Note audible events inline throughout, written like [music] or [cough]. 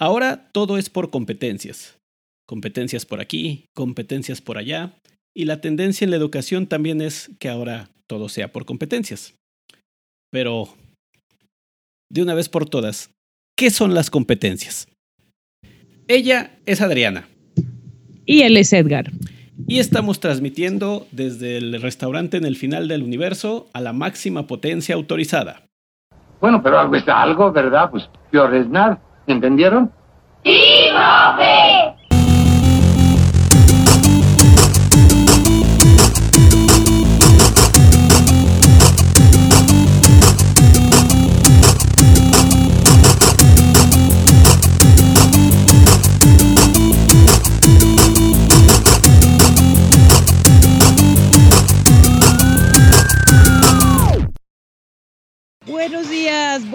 Ahora todo es por competencias. Competencias por aquí, competencias por allá, y la tendencia en la educación también es que ahora todo sea por competencias. Pero, de una vez por todas, ¿qué son las competencias? Ella es Adriana. Y él es Edgar. Y estamos transmitiendo desde el restaurante en el final del universo a la máxima potencia autorizada. Bueno, pero algo es algo, ¿verdad? Pues peor es nada. ¿Entendieron? ¡Sí, profe!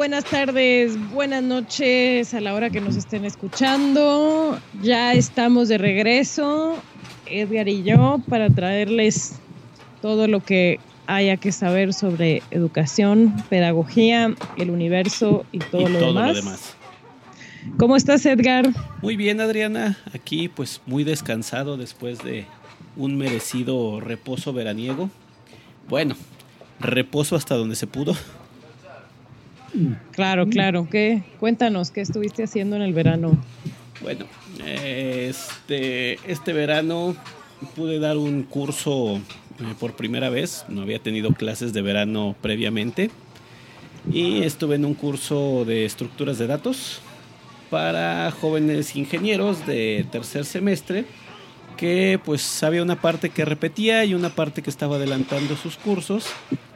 Buenas tardes, buenas noches a la hora que nos estén escuchando. Ya estamos de regreso, Edgar y yo, para traerles todo lo que haya que saber sobre educación, pedagogía, el universo y todo, y lo, todo demás. lo demás. ¿Cómo estás, Edgar? Muy bien, Adriana. Aquí pues muy descansado después de un merecido reposo veraniego. Bueno, reposo hasta donde se pudo. Claro, claro. ¿Qué? Cuéntanos, ¿qué estuviste haciendo en el verano? Bueno, este, este verano pude dar un curso eh, por primera vez. No había tenido clases de verano previamente. Y estuve en un curso de estructuras de datos para jóvenes ingenieros de tercer semestre que pues había una parte que repetía y una parte que estaba adelantando sus cursos.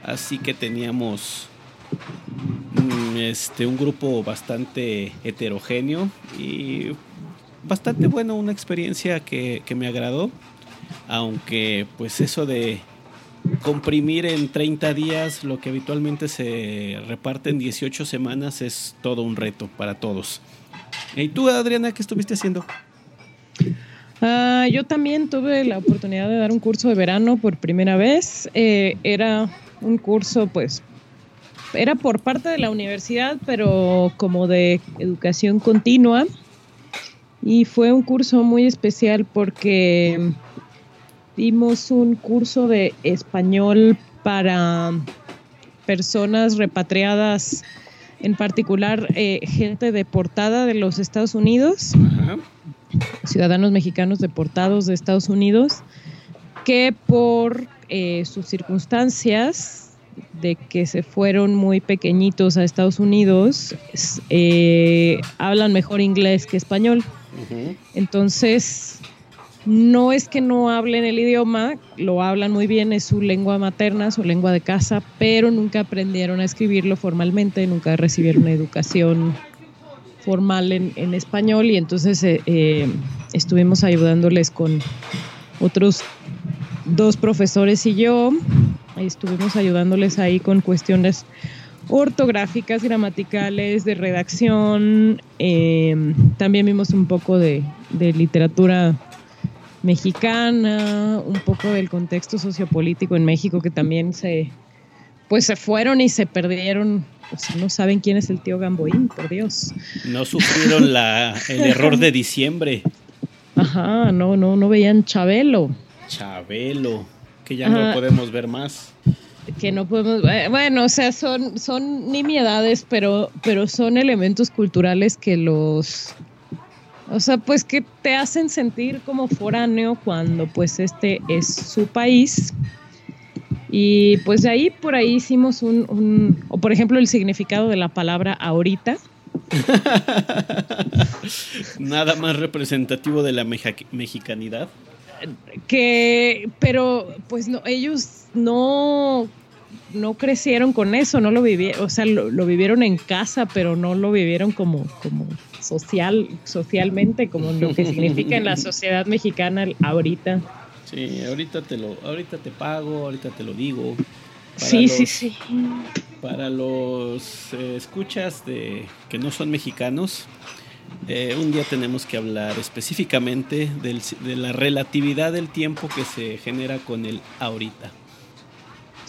Así que teníamos este, un grupo bastante heterogéneo y bastante bueno, una experiencia que, que, me agradó, aunque pues eso de comprimir en 30 días lo que habitualmente se reparte en 18 semanas es todo un reto para todos. ¿Y tú, Adriana, qué estuviste haciendo? Uh, yo también tuve la oportunidad de dar un curso de verano por primera vez. Eh, era un curso pues era por parte de la universidad, pero como de educación continua. Y fue un curso muy especial porque dimos un curso de español para personas repatriadas, en particular eh, gente deportada de los Estados Unidos, Ajá. ciudadanos mexicanos deportados de Estados Unidos, que por eh, sus circunstancias de que se fueron muy pequeñitos a Estados Unidos, eh, hablan mejor inglés que español. Uh -huh. Entonces, no es que no hablen el idioma, lo hablan muy bien, es su lengua materna, su lengua de casa, pero nunca aprendieron a escribirlo formalmente, nunca recibieron educación formal en, en español y entonces eh, eh, estuvimos ayudándoles con otros dos profesores y yo estuvimos ayudándoles ahí con cuestiones ortográficas, gramaticales, de redacción. Eh, también vimos un poco de, de, literatura mexicana, un poco del contexto sociopolítico en México que también se, pues se fueron y se perdieron. O sea, no saben quién es el tío Gamboín, por Dios. No sufrieron la, el error de diciembre. Ajá, no, no, no veían Chabelo. Chabelo que ya Ajá. no podemos ver más. Que no podemos, bueno, o sea, son, son nimiedades, pero, pero son elementos culturales que los, o sea, pues que te hacen sentir como foráneo cuando pues este es su país. Y pues de ahí por ahí hicimos un, un o por ejemplo el significado de la palabra ahorita. [laughs] Nada más representativo de la mexicanidad que pero pues no ellos no no crecieron con eso no lo vivieron o sea lo, lo, vivieron en casa pero no lo vivieron como como social socialmente como lo que significa en la [laughs] sociedad mexicana ahorita. Sí ahorita te lo ahorita te pago ahorita te lo digo. Sí los, sí sí. para los eh, escuchas de que no son mexicanos eh, un día tenemos que hablar específicamente del, de la relatividad del tiempo que se genera con el ahorita.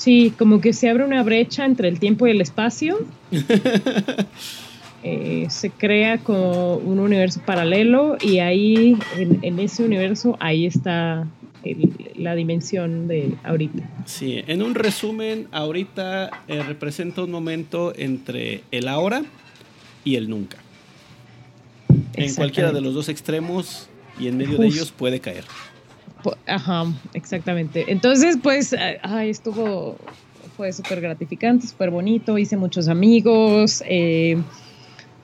Sí, como que se abre una brecha entre el tiempo y el espacio. [laughs] eh, se crea como un universo paralelo y ahí, en, ese universo, ahí está la dimensión de ahorita. Sí, en un resumen, ahorita eh, representa un momento entre el ahora y el nunca. En cualquiera de los dos extremos y en medio de ellos puede caer. Ajá, exactamente. Entonces, pues, ay, estuvo, fue súper gratificante, súper bonito, hice muchos amigos, eh,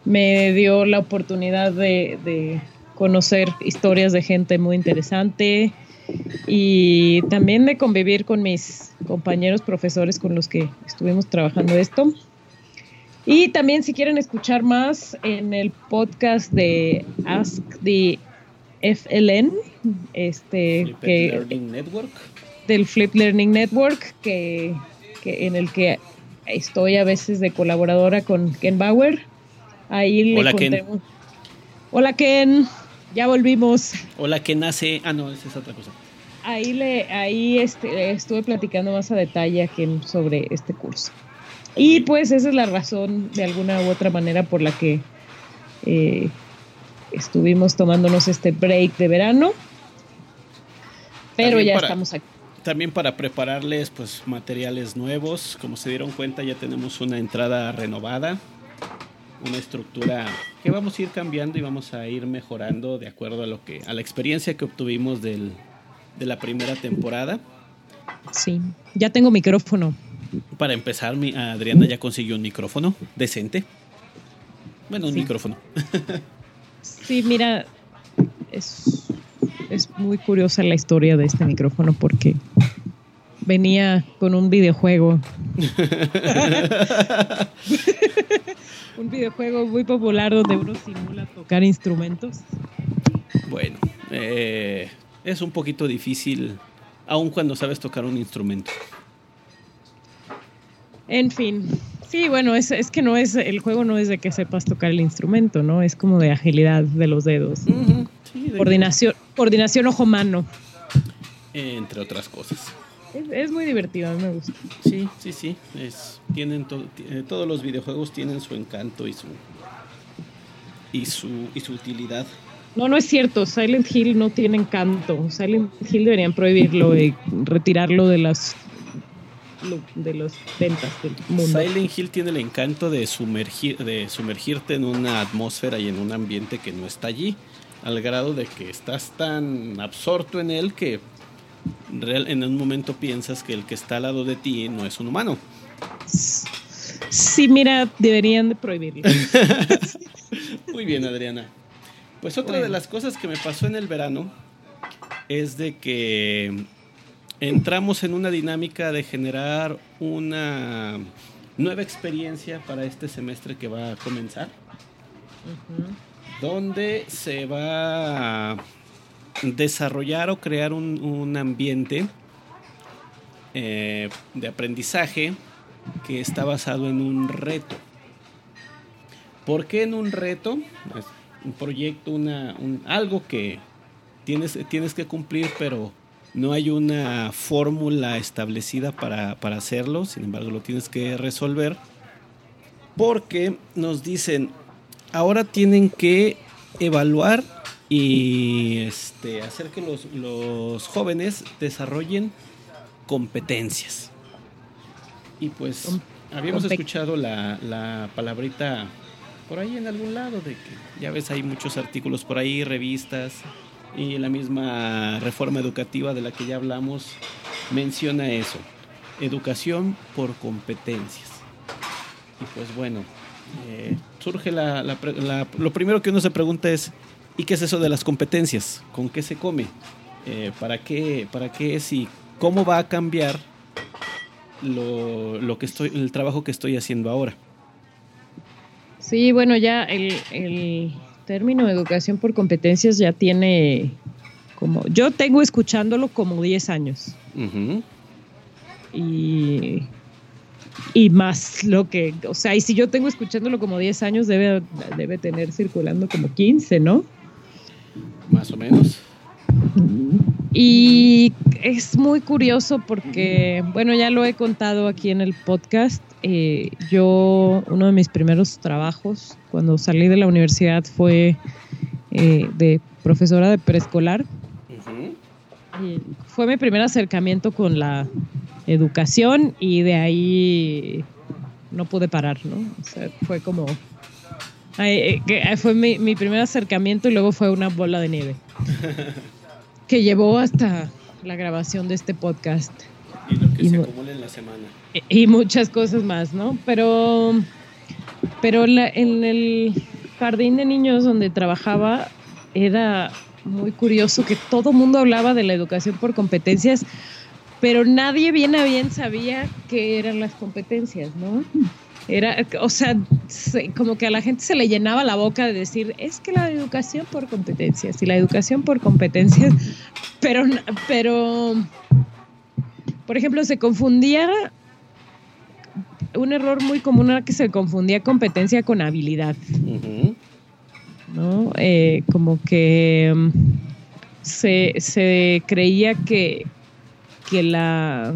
me dio la oportunidad de, conocer historias de gente muy interesante y también de convivir con mis compañeros profesores con los que estuvimos trabajando esto. Y también si quieren escuchar más en el podcast de Ask the FLN, este que, Learning Network. del Flip Learning Network, que, que, en el que estoy a veces de colaboradora con Ken Bauer. Ahí le Hola, Ken. Hola Ken, ya volvimos. Hola Ken nace. Ah, no, esa es otra cosa. Ahí le, ahí este, estuve platicando más a detalle a Ken sobre este curso. Y pues esa es la razón, de alguna u otra manera, por la que eh, estuvimos tomándonos este break de verano. Pero ya estamos aquí. También para prepararles pues materiales nuevos, como se dieron cuenta ya tenemos una entrada renovada, una estructura que vamos a ir cambiando y vamos a ir mejorando de acuerdo a lo que a la experiencia que obtuvimos del, de la primera temporada. Sí, ya tengo micrófono. Para empezar, mi, Adriana ya consiguió un micrófono decente. Bueno, un micrófono. sí, mira, es, es muy curiosa la historia de este micrófono porque venía con un videojuego. [laughs] un videojuego muy popular donde uno simula tocar instrumentos. Bueno, eh, es un poquito difícil, aun cuando sabes tocar un instrumento. En fin, sí, bueno, es, es que no es, el juego no es de que sepas tocar el instrumento, ¿no? Es como de agilidad de los dedos. coordinación, coordinación ojo-mano. Entre otras cosas. Es, muy divertido, a mí me gusta. Sí, sí, sí. Es, tienen eh, todos los videojuegos tienen su encanto y su, y su, y su utilidad. No, no es cierto. Silent Hill no tiene encanto. Silent Hill deberían prohibirlo y retirarlo de las de las ventas del mundo. Silent Hill tiene el encanto de, sumergir, de sumergirte en una atmósfera y en un ambiente que no está allí, al grado de que estás tan absorto en él que en un momento piensas que el que está al lado de ti no es un humano. Sí, mira, deberían de prohibirlo. [laughs] Muy bien, Adriana. Pues otra de las cosas que me pasó en el verano es de que entramos en una dinámica de generar una nueva experiencia para este semestre que va a comenzar, donde se va a desarrollar o crear un, ambiente eh, de aprendizaje que está basado en un reto. ¿Por qué en un reto? Es un proyecto, una, algo que tienes, tienes que cumplir, pero no hay una fórmula establecida para, hacerlo, sin embargo lo tienes que resolver. Porque nos dicen, ahora tienen que evaluar y este, hacer que los, jóvenes desarrollen competencias. Y pues habíamos escuchado la, la, palabrita por ahí en algún lado, de que ya ves, hay muchos artículos por ahí, revistas, y la misma reforma educativa de la que ya hablamos menciona eso, educación por competencias. Y pues bueno, eh, surge la, lo primero que uno se pregunta es, ¿y qué es eso de las competencias? ¿Con qué se come? Eh, ¿Para qué, para qué es y cómo va a cambiar lo, lo, que estoy, el trabajo que estoy haciendo ahora? Sí, bueno, ya el, el término educación por competencias ya tiene como, yo tengo escuchándolo como 10 años. Y y más lo que, o sea, y si yo tengo escuchándolo como 10 años, debe, debe tener circulando como 15, ¿no? Más o menos. Y es muy curioso porque, bueno, ya lo he contado aquí en el podcast. Eh, yo, uno de mis primeros trabajos cuando salí de la universidad fue eh, de profesora de preescolar. fue mi primer acercamiento con la educación y de ahí no pude parar, ¿no? O sea, fue como... Eh, fue mi, mi primer acercamiento y luego fue una bola de nieve. [laughs] que llevó hasta la grabación de este podcast. Y lo que se acumula en la semana. Y, muchas cosas más, ¿no? Pero, pero en el jardín de niños donde trabajaba era muy curioso que todo el mundo hablaba de la educación por competencias, pero nadie bien a bien sabía qué eran las competencias, ¿no? Era, o sea, como que a la gente se le llenaba la boca de decir, es que la educación por competencias y la educación por competencias, pero, pero, por ejemplo, se confundía, un error muy común era que se confundía competencia con habilidad, ¿no? Eh, como que mm, se, se creía que, que la,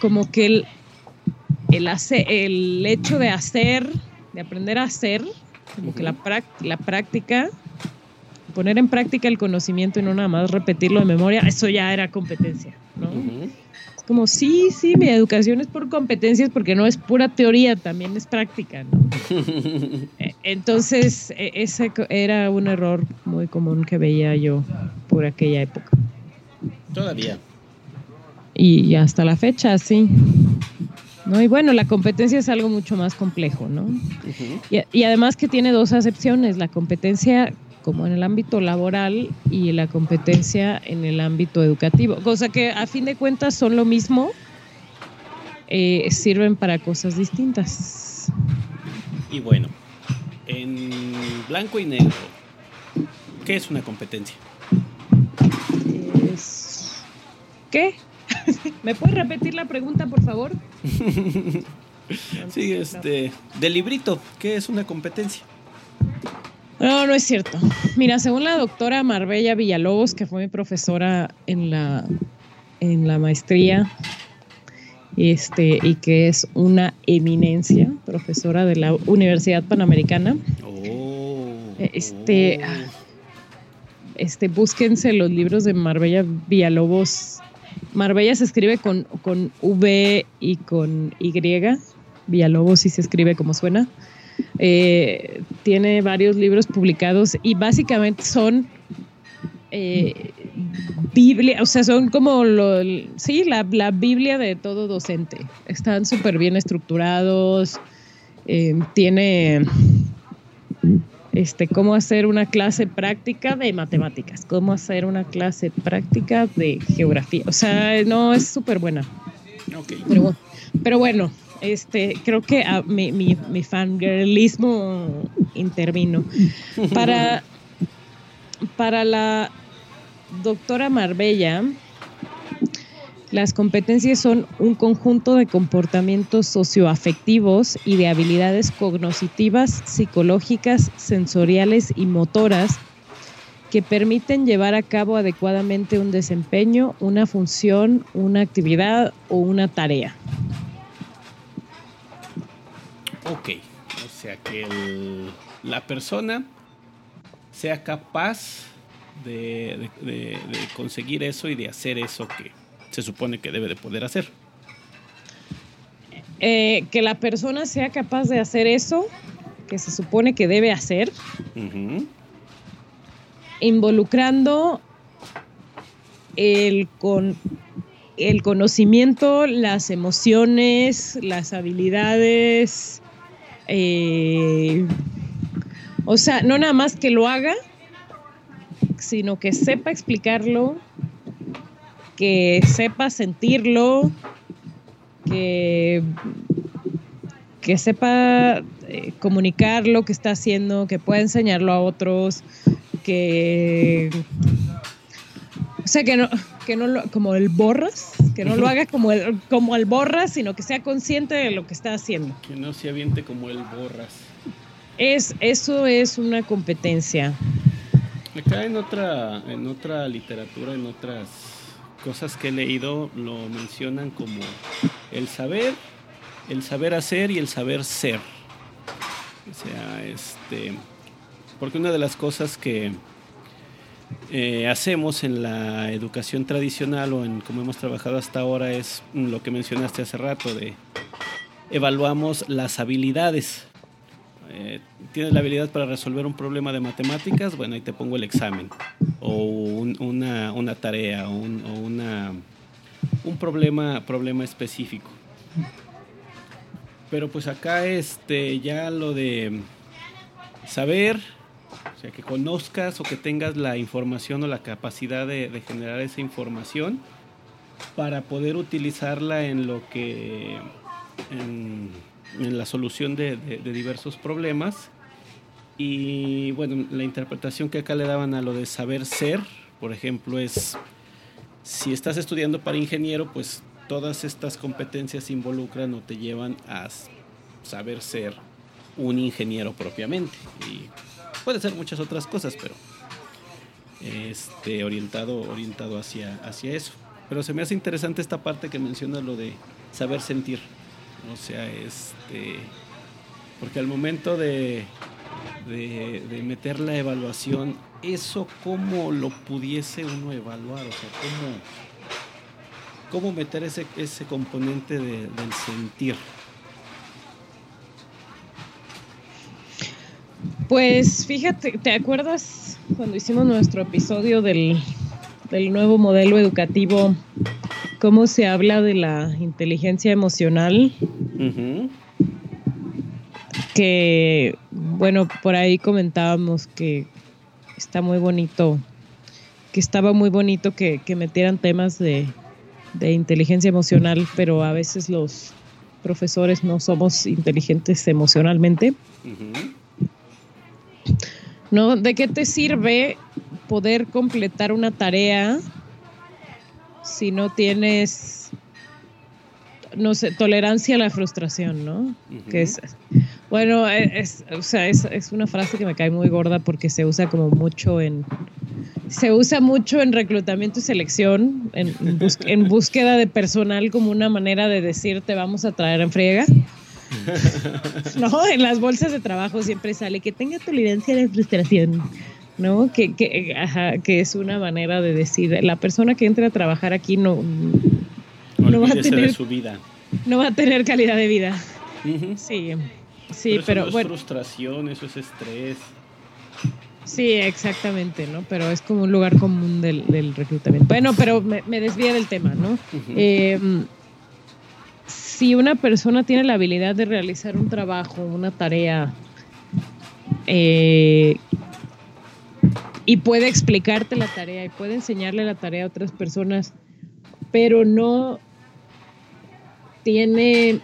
como que el el, el hecho de hacer, de aprender a hacer, como que la, la práctica, poner en práctica el conocimiento y no nada más repetirlo de memoria, eso ya era competencia, ¿no? Es como, sí, sí, mi educación es por competencias porque no es pura teoría, también es práctica, ¿no? [laughs] E, entonces, e, ese era un error muy común que veía yo por aquella época. Todavía. Y, hasta la fecha, sí. ¿No? Y bueno, la competencia es algo mucho más complejo, ¿no? y, además que tiene dos acepciones, la competencia como en el ámbito laboral y la competencia en el ámbito educativo, cosa que a fin de cuentas son lo mismo, eh, sirven para cosas distintas. Y bueno, en blanco y negro, ¿qué es una competencia? ¿Qué? [laughs] ¿Me puedes repetir la pregunta, por favor? [laughs] sí, este, del librito, ¿qué es una competencia? No, no es cierto. Mira, según la doctora Marbella Villalobos, que fue mi profesora en la, en la maestría, este, y que es una eminencia, profesora de la Universidad Panamericana. Oh, este, oh. este, búsquense los libros de Marbella Villalobos Marbella se escribe con, con V y con Y. Villalobos sí se escribe como suena. Eh, tiene varios libros publicados y básicamente son eh, Biblia, o sea, son como lo, sí, la, la Biblia de todo docente. Están súper bien estructurados. Eh, tiene este, cómo hacer una clase práctica de matemáticas, cómo hacer una clase práctica de geografía. O sea, no, es súper buena. Pero, bueno, este, creo que mi, mi, mi fangirlismo intervino. Para, [laughs] para la doctora Marbella, las competencias son un conjunto de comportamientos socioafectivos y de habilidades cognitivas, psicológicas, sensoriales y motoras que permiten llevar a cabo adecuadamente un desempeño, una función, una actividad o una tarea. Ok, o sea que la persona sea capaz de conseguir eso y de hacer eso que, se supone que debe de poder hacer. Eh, que la persona sea capaz de hacer eso que se supone que debe hacer, involucrando el, con, el conocimiento, las emociones, las habilidades, eh, o sea, no nada más que lo haga, sino que sepa explicarlo, que sepa sentirlo, que, que sepa eh, comunicar lo que está haciendo, que pueda enseñarlo a otros, que... O sea, que no, que no lo, como el borras, que no lo haga como el, como el borras, sino que sea consciente de lo que está haciendo. Que no se aviente como el borras. Es, eso es una competencia. Acá en otra, en otra literatura, en otras cosas que he leído, lo mencionan como el saber, el saber hacer y el saber ser. O sea, este, porque una de las cosas que eh, hacemos en la educación tradicional o en como hemos trabajado hasta ahora es lo que mencionaste hace rato de evaluamos las habilidades. Eh, tienes la habilidad para resolver un problema de matemáticas, bueno, ahí te pongo el examen. O una, tarea, o, un, una, un problema, problema específico. Pero pues acá este, ya lo de saber, o sea, que conozcas o que tengas la información o la capacidad de, generar esa información para poder utilizarla en lo que en la solución de, de, de, diversos problemas. Y bueno, la interpretación que acá le daban a lo de saber ser, por ejemplo, es si estás estudiando para ingeniero, pues todas estas competencias involucran o te llevan a saber ser un ingeniero propiamente. Y puede ser muchas otras cosas, pero este orientado orientado hacia hacia eso. Pero se me hace interesante esta parte que menciona lo de saber sentir. O sea, este. Porque al momento de, de, meter la evaluación, ¿eso cómo lo pudiese uno evaluar? O sea, ¿cómo, cómo meter ese, ese componente de, del sentir? Pues fíjate, ¿te acuerdas cuando hicimos nuestro episodio del, del nuevo modelo educativo cómo se habla de la inteligencia emocional. Uh -huh. Que, bueno, por ahí comentábamos que está muy bonito, que estaba muy bonito que, que metieran temas de, de, inteligencia emocional, pero a veces los profesores no somos inteligentes emocionalmente. Uh -huh. ¿No? ¿De qué te sirve poder completar una tarea si no tienes, no sé, tolerancia a la frustración, ¿no? Uh -huh. Que es, bueno, es, o sea, es, es, una frase que me cae muy gorda porque se usa como mucho en, se usa mucho en reclutamiento y selección, en, en, bus, [laughs] en búsqueda de personal como una manera de decir te vamos a traer en friega. [laughs] no, en las bolsas de trabajo siempre sale que tenga tolerancia a la frustración. ¿No? Que, que, ajá, que es una manera de decir, la persona que entre a trabajar aquí no, no va a tener su vida. No va a tener calidad de vida. Uh -huh. Sí, sí, pero, pero eso no bueno. Es frustración, eso es estrés. Sí, exactamente, ¿no? Pero es como un lugar común del, del reclutamiento. Bueno, pero me, me, desvía del tema, ¿no? Uh -huh. eh, si una persona tiene la habilidad de realizar un trabajo, una tarea, eh, y puede explicarte la tarea y puede enseñarle la tarea a otras personas, pero no tiene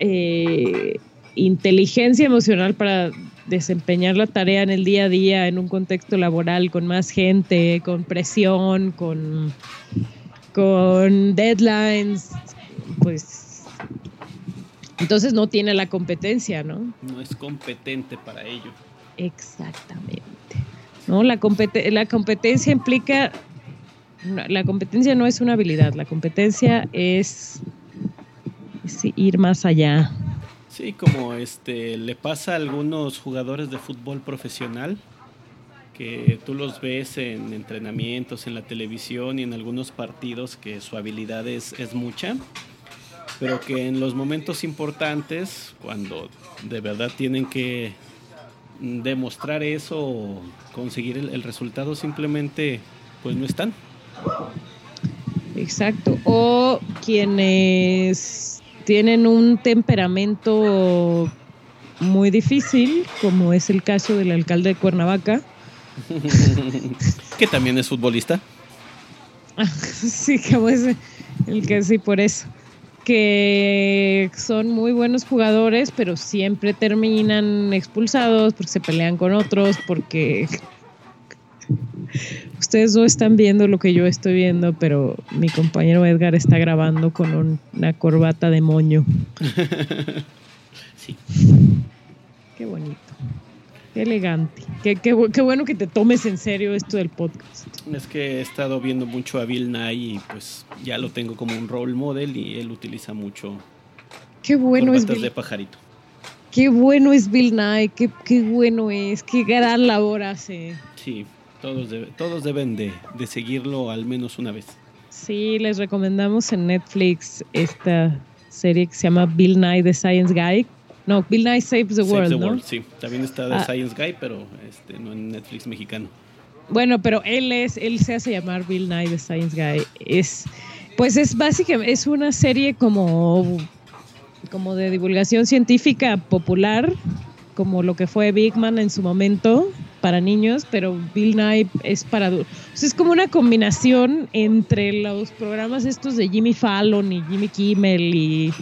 eh, inteligencia emocional para desempeñar la tarea en el día a día, en un contexto laboral, con más gente, con presión, con, con deadlines, pues entonces no tiene la competencia, ¿no? No es competente para ello. Exactamente. ¿No? La, la competencia implica, la competencia no es una habilidad, la competencia es, es, ir más allá. Sí, como este le pasa a algunos jugadores de fútbol profesional que tú los ves en entrenamientos, en la televisión y en algunos partidos que su habilidad es, es mucha, pero que en los momentos importantes, cuando de verdad tienen que demostrar eso o conseguir el, el, resultado simplemente pues no están. Exacto. O quienes tienen un temperamento muy difícil, como es el caso del alcalde de Cuernavaca. [laughs] que también es futbolista. [laughs] sí, como es el que sí, por eso que son muy buenos jugadores, pero siempre terminan expulsados porque se pelean con otros, porque ustedes no están viendo lo que yo estoy viendo, pero mi compañero Edgar está grabando con un, una corbata de moño. [laughs] sí. Qué bonito. Qué elegante. Qué, qué, qué, bueno que te tomes en serio esto del podcast. Es que he estado viendo mucho a Bill Nye y pues ya lo tengo como un role model y él utiliza mucho qué bueno es Bill. de pajarito. Qué bueno es Bill Nye, qué, qué bueno es, qué gran labor hace. Sí, todos, todos deben de, de seguirlo al menos una vez. Sí, les recomendamos en Netflix esta serie que se llama Bill Nye the Science Guy. No, Bill Nye Saves the World, the ¿no? World, sí. También está The ah. Science Guy, pero este, no en Netflix mexicano. Bueno, pero él es, él se hace llamar Bill Nye the Science Guy. Es, pues es básicamente, es una serie como, como de divulgación científica popular, como lo que fue Big Man en su momento para niños, pero Bill Nye es para adultos. es como una combinación entre los programas estos de Jimmy Fallon y Jimmy Kimmel y,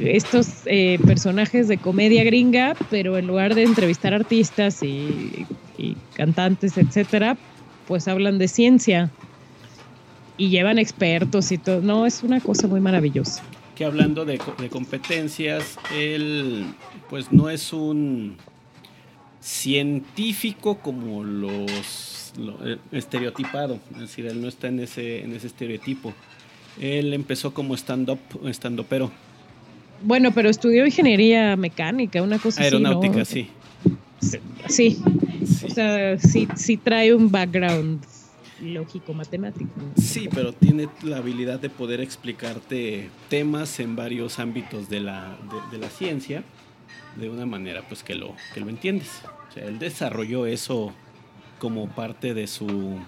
estos eh, personajes de comedia gringa, pero en lugar de entrevistar artistas y, cantantes, etcétera, pues hablan de ciencia y llevan expertos y todo. No, es una cosa muy maravillosa. Que hablando de, competencias, él pues no es un científico como los eh, estereotipado, es decir, él no está en ese, en ese estereotipo. Él empezó como stand-up, stand-upero. Bueno, pero estudió ingeniería mecánica, una cosa Aeronáutica, así, sí. sí. O sea, sí, sí trae un background lógico matemático. Sí, pero tiene la habilidad de poder explicarte temas en varios ámbitos de la, de la ciencia de una manera pues que lo, que lo entiendes. O sea, él desarrolló eso como parte de su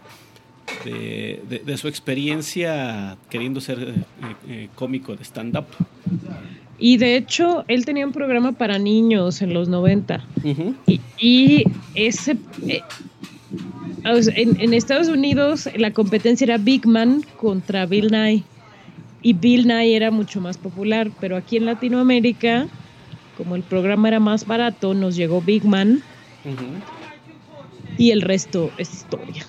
de, su experiencia queriendo ser eh, eh, cómico de stand-up. Y de hecho, él tenía un programa para niños en los 90. y, ese. Eh, en, en, Estados Unidos la competencia era Big Man contra Bill Nye. Y Bill Nye era mucho más popular, pero aquí en Latinoamérica como el programa era más barato, nos llegó Big Man y el resto es historia.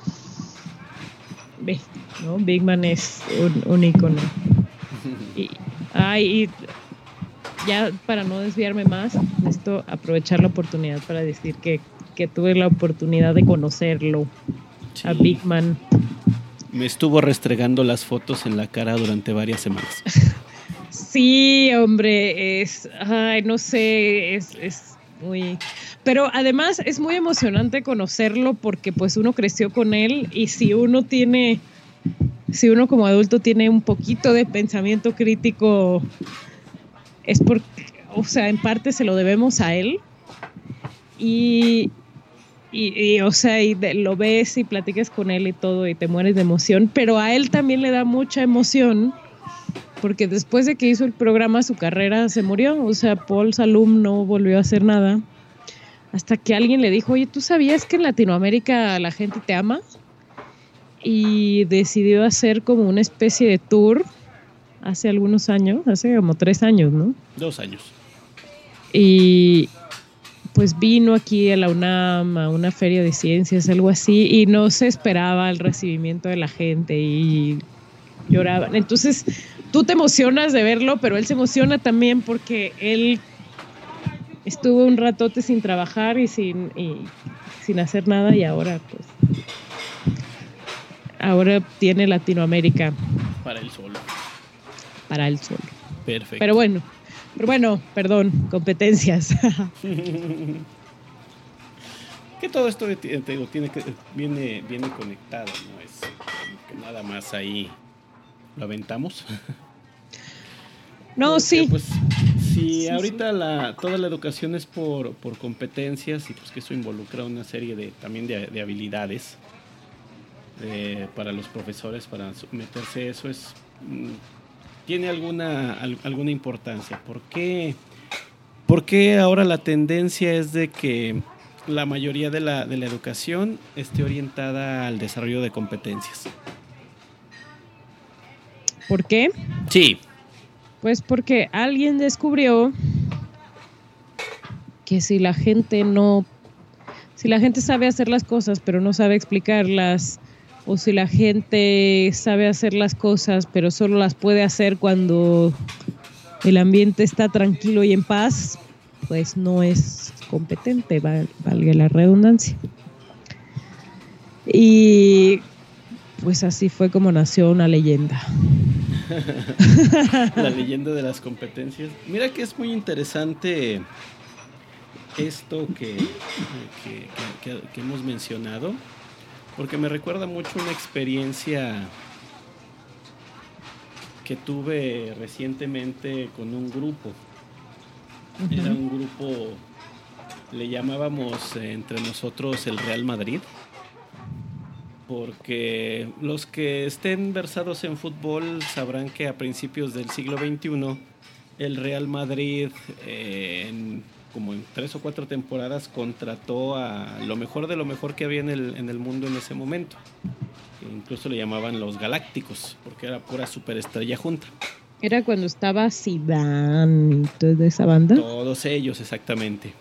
Ve, ¿no? Big Man es un, icono. Y, ay, ya para no desviarme más, necesito aprovechar la oportunidad para decir que, tuve la oportunidad de conocerlo a Big Man. Me estuvo restregando las fotos en la cara durante varias semanas. [laughs] Sí, hombre, es, ay, no sé, es, es muy... Pero además es muy emocionante conocerlo porque pues uno creció con él y si uno tiene, si uno como adulto tiene un poquito de pensamiento crítico, es porque, o sea, en parte se lo debemos a él. Y, y, o sea, y lo ves y platicas con él y todo y te mueres de emoción, pero a él también le da mucha emoción porque después de que hizo el programa su carrera se murió, o sea, Paul Salum no volvió a hacer nada, hasta que alguien le dijo, oye, ¿tú sabías que en Latinoamérica la gente te ama? Y decidió hacer como una especie de tour hace algunos años, hace como tres años, ¿no? Dos años. Y pues vino aquí a la UNAM, a una feria de ciencias, algo así, y no se esperaba el recibimiento de la gente y lloraban. Entonces, tú te emocionas de verlo, pero él se emociona también porque él estuvo un ratote sin trabajar y sin, sin hacer nada y ahora pues ahora tiene Latinoamérica para él solo. Para él solo. Perfecto. Pero bueno, pero bueno, perdón, competencias. [laughs] [laughs] que todo esto te digo, tiene que viene viene conectado, no es que nada más ahí lo aventamos. No, [laughs] sí. Pues si ahorita la, toda la educación es por, competencias y pues que eso involucra una serie de también de, habilidades eh, para los profesores para meterse eso es mm, tiene alguna alguna importancia. ¿Por qué? Porque ahora la tendencia es de que la mayoría de la, de la educación esté orientada al desarrollo de competencias. ¿Por qué? Sí. Pues porque alguien descubrió que si la gente no, si la gente sabe hacer las cosas pero no sabe explicarlas, o si la gente sabe hacer las cosas pero solo las puede hacer cuando el ambiente está tranquilo y en paz, pues no es competente, valga la redundancia. Y pues así fue como nació una leyenda. [laughs] la leyenda de las competencias. Mira que es muy interesante esto que, que, hemos mencionado, porque me recuerda mucho una experiencia que tuve recientemente con un grupo. Era un grupo, le llamábamos entre nosotros el Real Madrid porque los que estén versados en fútbol sabrán que a principios del siglo XXI el Real Madrid en, como en tres o cuatro temporadas contrató a lo mejor de lo mejor que había en el, en el mundo en ese momento. Incluso le llamaban los Galácticos, porque era pura superestrella junta. Era cuando estaba Zidane y toda esa banda. Todos ellos, exactamente.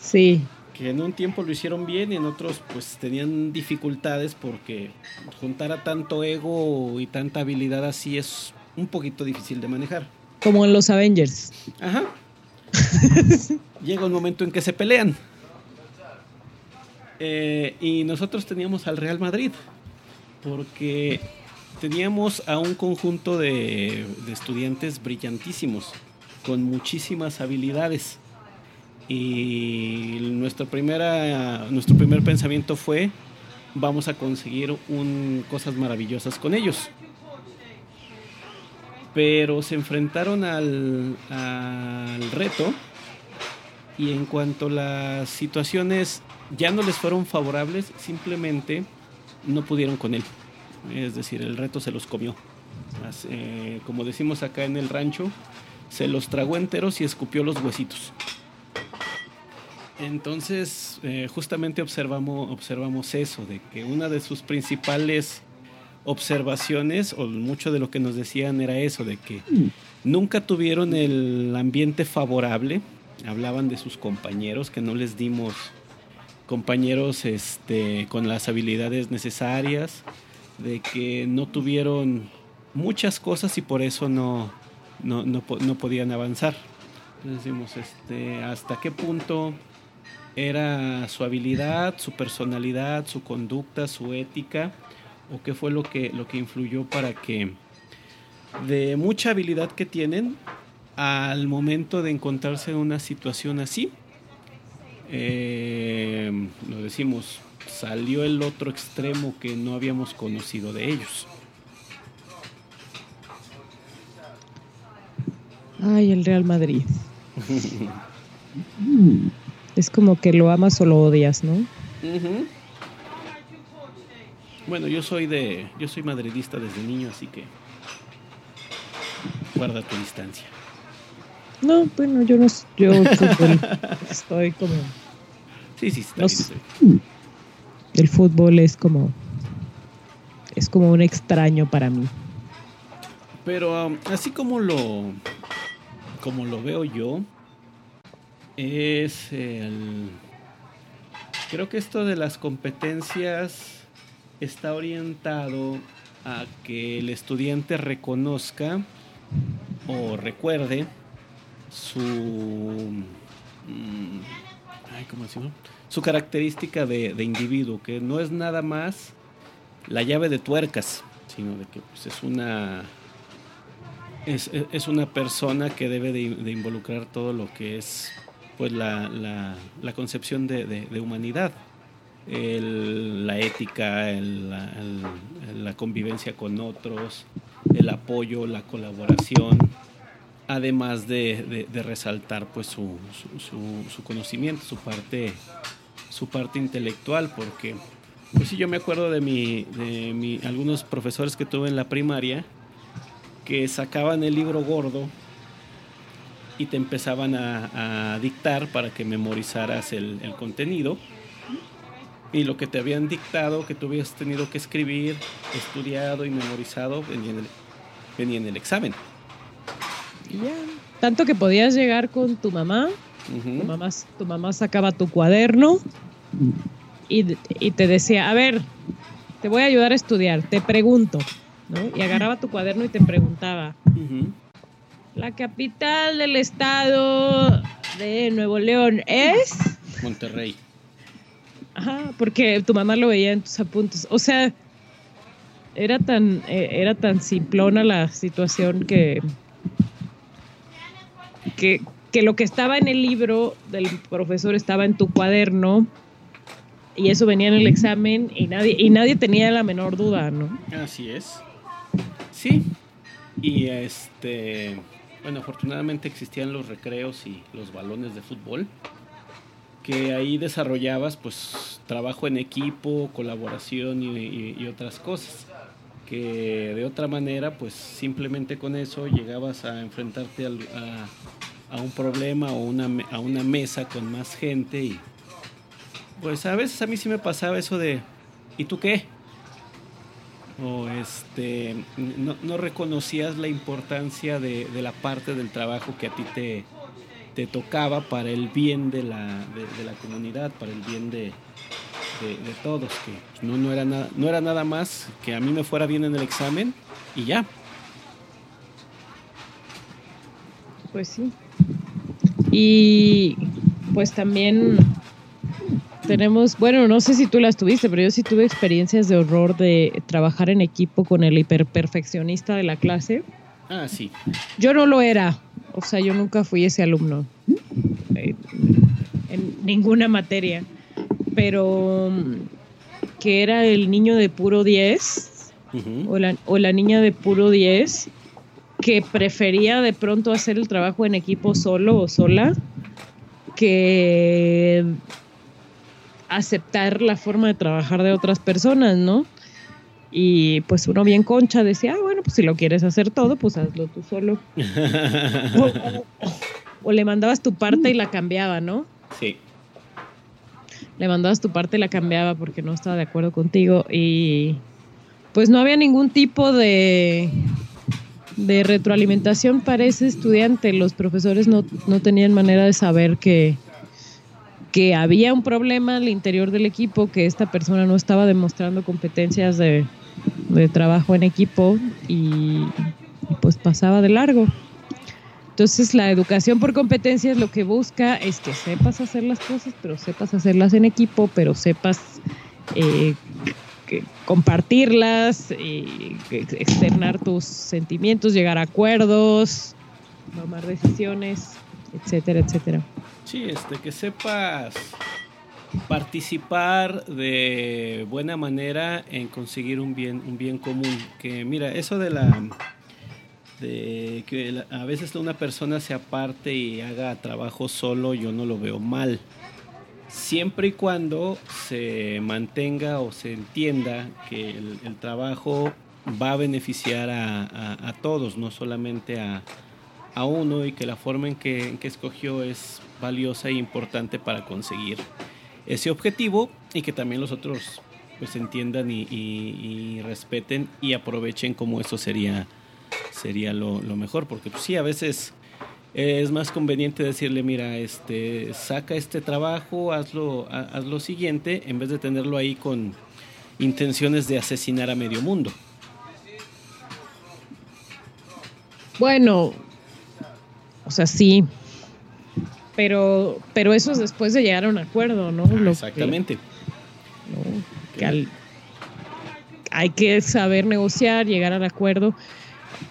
Sí, que en un tiempo lo hicieron bien y en otros pues tenían dificultades porque juntar a tanto ego y tanta habilidad así es un poquito difícil de manejar. Como en los Avengers. Ajá. [laughs] Llega un momento en que se pelean. Eh, y nosotros teníamos al Real Madrid porque teníamos a un conjunto de, de estudiantes brillantísimos con muchísimas habilidades y nuestra primera, nuestro primer pensamiento fue, vamos a conseguir un, cosas maravillosas con ellos. Pero se enfrentaron al, reto y en cuanto las situaciones ya no les fueron favorables, simplemente no pudieron con él. Es decir, el reto se los comió. Eh, como decimos acá en el rancho, se los tragó enteros y escupió los huesitos. Entonces, eh, justamente observamos, observamos eso, de que una de sus principales observaciones, o mucho de lo que nos decían era eso, de que nunca tuvieron el ambiente favorable, hablaban de sus compañeros, que no les dimos compañeros este, con las habilidades necesarias, de que no tuvieron muchas cosas y por eso no, no, no, no podían avanzar. Entonces decimos, este, ¿hasta qué punto era su habilidad, su personalidad, su conducta, su ética, o qué fue lo que, lo que influyó para que de mucha habilidad que tienen, al momento de encontrarse en una situación así, eh, lo decimos, salió el otro extremo que no habíamos conocido de ellos. Ay, el Real Madrid. Es como que lo amas o lo odias, ¿no? Bueno, yo soy de, yo soy madridista desde niño, así que guarda tu distancia. No, bueno, yo no, yo [laughs] estoy como. Sí, sí, está El fútbol es como, es como un extraño para mí. Pero um, así como lo, como lo veo yo, es el... Creo que esto de las competencias está orientado a que el estudiante reconozca o recuerde su... Mm, ¿cómo Su característica de, individuo, que no es nada más la llave de tuercas, sino de que pues, es una es, una persona que debe de, involucrar todo lo que es pues la, la, concepción de, humanidad, la ética, la, convivencia con otros, el apoyo, la colaboración, además de, resaltar pues su, conocimiento, su parte, su parte intelectual, porque pues sí, yo me acuerdo de, mi, de mi, algunos profesores que tuve en la primaria que sacaban el libro gordo y te empezaban a, dictar para que memorizaras el, contenido. Y lo que te habían dictado, que tú habías tenido que escribir, estudiado y memorizado, venía en el, venía en el examen. Tanto que podías llegar con tu mamá, tu mamá, tu mamá sacaba tu cuaderno y, te decía, a ver, te voy a ayudar a estudiar, te pregunto, Y agarraba tu cuaderno y te preguntaba, la capital del estado de Nuevo León es Monterrey. Ajá, porque tu mamá lo veía en tus apuntes. O sea, era tan, eh, era tan simplona la situación que, que, que lo que estaba en el libro del profesor estaba en tu cuaderno y eso venía en el examen y nadie, y nadie tenía la menor duda, ¿no? Así es. Sí. Y este, bueno, afortunadamente existían los recreos y los balones de fútbol que ahí desarrollabas pues trabajo en equipo, colaboración y, otras cosas que de otra manera pues simplemente con eso llegabas a enfrentarte a, un problema o una, a una mesa con más gente y pues a veces a mí sí me pasaba eso de ¿y tú qué? o este no, no reconocías la importancia de, de, la parte del trabajo que a ti te, te tocaba para el bien de la, de, de la comunidad, para el bien de, de, todos, que no, no, era nada, no era nada más que a mí me fuera bien en el examen y ya. Pues sí. Y pues también tenemos, bueno, no sé si tú las tuviste, pero yo sí tuve experiencias de horror de trabajar en equipo con el hiperperfeccionista de la clase. Ah, sí. Yo no lo era, o sea, yo nunca fui ese alumno eh, en ninguna materia, pero que era el niño de puro 10 uh -huh. o, la, o la niña de puro 10 que prefería de pronto hacer el trabajo en equipo solo o sola que aceptar la forma de trabajar de otras personas, ¿no? Y pues uno bien concha decía, ah, bueno, pues si lo quieres hacer todo, pues hazlo tú solo. [laughs] o, o, o, le mandabas tu parte y la cambiaba, ¿no? Sí. Le mandabas tu parte y la cambiaba porque no estaba de acuerdo contigo. Y pues no había ningún tipo de, de retroalimentación para ese estudiante. Los profesores no, no tenían manera de saber que, que había un problema al interior del equipo, que esta persona no estaba demostrando competencias de, de trabajo en equipo y, pues pasaba de largo. Entonces la educación por competencias lo que busca es que sepas hacer las cosas, pero sepas hacerlas en equipo, pero sepas eh, que compartirlas, eh, externar tus sentimientos, llegar a acuerdos, tomar decisiones, etcétera, etcétera. Sí, este, que sepas participar de buena manera en conseguir un bien, un bien común. Que mira, eso de la de que a veces una persona se aparte y haga trabajo solo, yo no lo veo mal. Siempre y cuando se mantenga o se entienda que el, trabajo va a beneficiar a, a, a todos, no solamente a, a uno y que la forma en que, en que escogió es valiosa e importante para conseguir ese objetivo y que también los otros pues entiendan y, y, respeten y aprovechen como eso sería, sería lo, lo mejor, porque pues, sí, a veces es más conveniente decirle, mira, este, saca este trabajo, hazlo, haz lo siguiente, en vez de tenerlo ahí con intenciones de asesinar a medio mundo. Bueno, o sea, sí. Pero, pero eso es después de llegar a un acuerdo, ¿no? Ah, exactamente. Que, ¿no? que al, hay que saber negociar, llegar al acuerdo.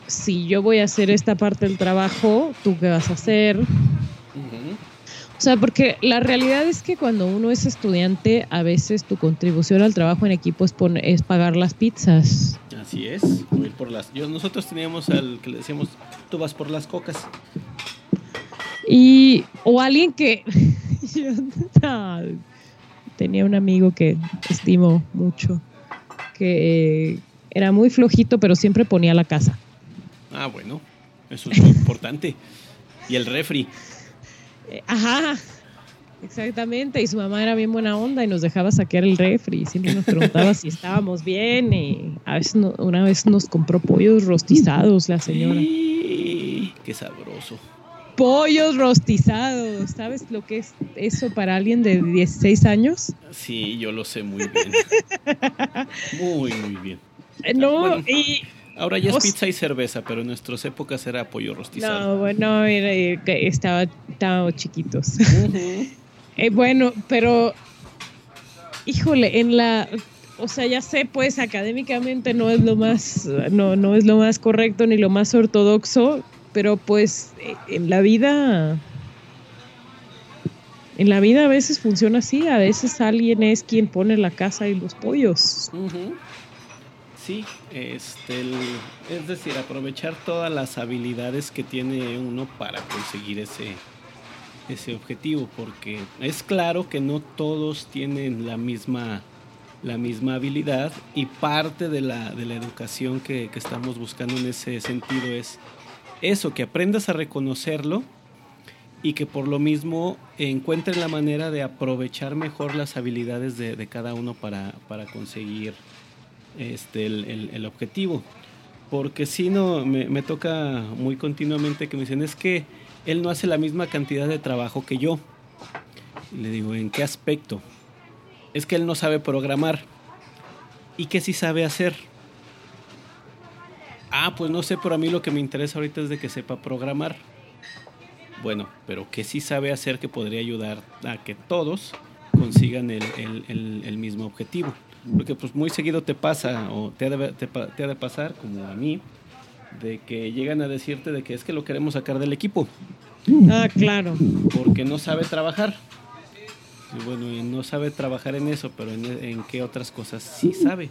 Si yo voy a hacer esta parte del trabajo, ¿tú qué vas a hacer? Uh -huh. O sea, porque la realidad es que cuando uno es estudiante, a veces tu contribución al trabajo en equipo es, poner, es pagar las pizzas. Así es, ir por las. Yo, nosotros teníamos al que le decíamos, tú vas por las cocas. Y, o alguien que [laughs] tenía un amigo que estimo mucho, que era muy flojito, pero siempre ponía la casa. Ah, bueno, eso es muy importante. Y el refri. Ajá, exactamente. Y su mamá era bien buena onda y nos dejaba saquear el refri. Siempre nos preguntaba si estábamos bien. Y a veces no, una vez nos compró pollos rostizados la señora. Sí, qué sabroso pollos rostizados. ¿Sabes lo que es eso para alguien de 16 años? Sí, yo lo sé muy bien. [laughs] muy, muy bien. No, bueno. y, Ahora ya es pizza y cerveza, pero en nuestras épocas era pollo rostizado. No, bueno, era, estaba, estaba chiquitos. [laughs] Eh, bueno, pero híjole, en la o sea, ya sé, pues académicamente no es lo más, no, no es lo más correcto ni lo más ortodoxo, pero pues eh, en la vida, en la vida a veces funciona así, a veces alguien es quien pone la casa y los pollos. Sí, este, es decir, aprovechar todas las habilidades que tiene uno para conseguir ese, ese objetivo, porque es claro que no todos tienen la misma la misma habilidad y parte de la, de la educación que, estamos buscando en ese sentido es eso, que aprendas a reconocerlo y que por lo mismo encuentres la manera de aprovechar mejor las habilidades de, cada uno para, conseguir este, el, objetivo. Porque si no, me, me, toca muy continuamente que me dicen, es que él no hace la misma cantidad de trabajo que yo. Y le digo, ¿en qué aspecto? es que él no sabe programar. ¿Y qué sí sabe hacer? Ah, pues no sé, pero a mí lo que me interesa ahorita es de que sepa programar. Bueno, pero ¿qué sí sabe hacer que podría ayudar a que todos consigan el, mismo objetivo. Porque pues muy seguido te pasa, o te ha, de, te ha de pasar, como a mí, de que llegan a decirte de que es que lo queremos sacar del equipo. Ah, claro. Porque no sabe trabajar. Y bueno, no sabe trabajar en eso, pero en, qué otras cosas sí sabe.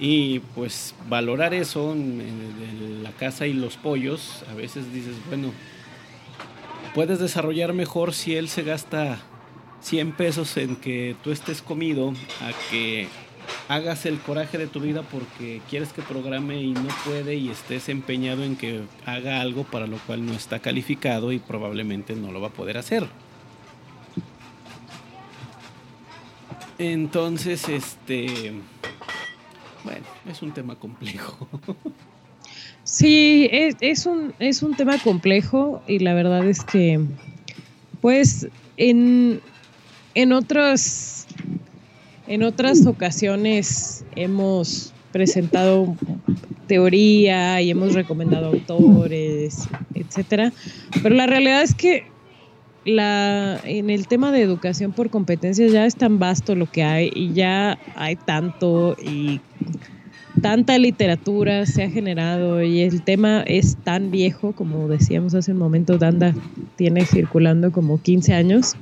Y pues valorar eso en, la casa y los pollos, a veces dices, bueno, puedes desarrollar mejor si él se gasta 100 pesos en que tú estés comido a que hagas el coraje de tu vida porque quieres que programe y no puede y estés empeñado en que haga algo para lo cual no está calificado y probablemente no lo va a poder hacer. Entonces, este, bueno, es un tema complejo. Sí, es, un, es un tema complejo y la verdad es que, pues, en, en otras, en otras ocasiones hemos presentado teoría y hemos recomendado autores, etcétera, pero la realidad es que la, en el tema de educación por competencias ya es tan vasto lo que hay y ya hay tanto y tanta literatura se ha generado y el tema es tan viejo, como decíamos hace un momento, Danda tiene circulando como 15 años,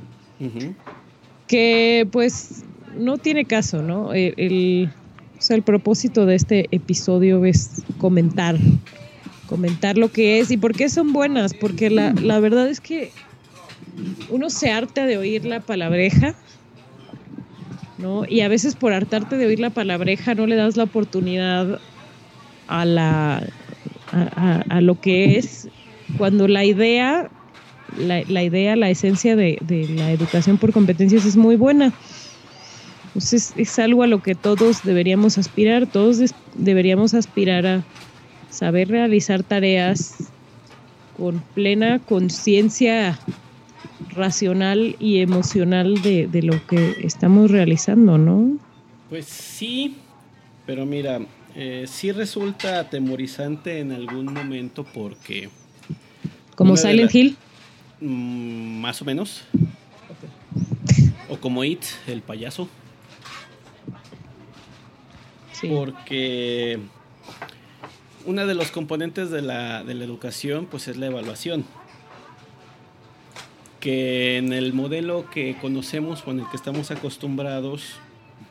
que pues no tiene caso, ¿no? El, o sea, el propósito de este episodio es comentar, comentar lo que es y por qué son buenas, porque la, la verdad es que uno se harta de oír la palabreja, ¿no? Y a veces por hartarte de oír la palabreja no le das la oportunidad a la a, lo que es cuando la idea la, idea, la esencia de, la educación por competencias es muy buena. Entonces es algo a lo que todos deberíamos aspirar, todos deberíamos aspirar a saber realizar tareas con plena conciencia racional y emocional de, lo que estamos realizando, ¿no? Pues sí, pero mira, eh, sí resulta atemorizante en algún momento porque... ¿Como Silent Hill? Mm, más o menos. O como It, el payaso. Sí. Porque una de los componentes de la, de la educación pues es la evaluación que en el modelo que conocemos con el que estamos acostumbrados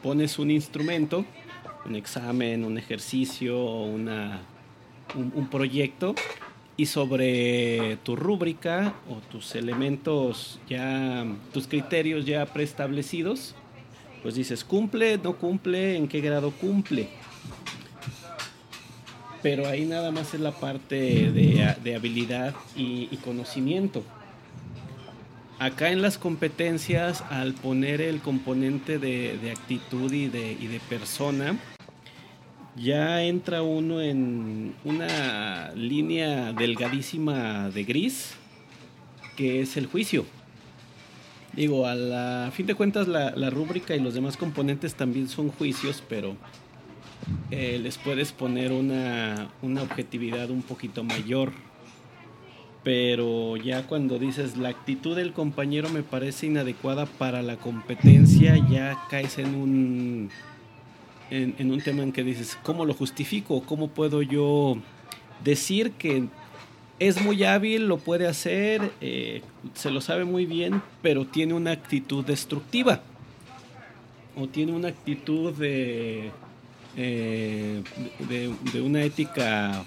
pones un instrumento, un examen, un ejercicio o una, un, proyecto y sobre tu rúbrica o tus elementos ya, tus criterios ya preestablecidos, pues dices cumple, no cumple, en qué grado cumple. Pero ahí nada más es la parte de, habilidad y conocimiento acá en las competencias, al poner el componente de, actitud y de, de, persona, ya entra uno en una línea delgadísima de gris, que es el juicio. Digo, a, fin de cuentas la, rúbrica y los demás componentes también son juicios, pero eh, les puedes poner una, una objetividad un poquito mayor. Pero ya cuando dices la actitud del compañero me parece inadecuada para la competencia, ya caes en un, en, un tema en que dices, ¿cómo lo justifico? ¿Cómo puedo yo decir que es muy hábil, lo puede hacer, eh, se lo sabe muy bien, pero tiene una actitud destructiva? ¿O tiene una actitud de eh, de, una ética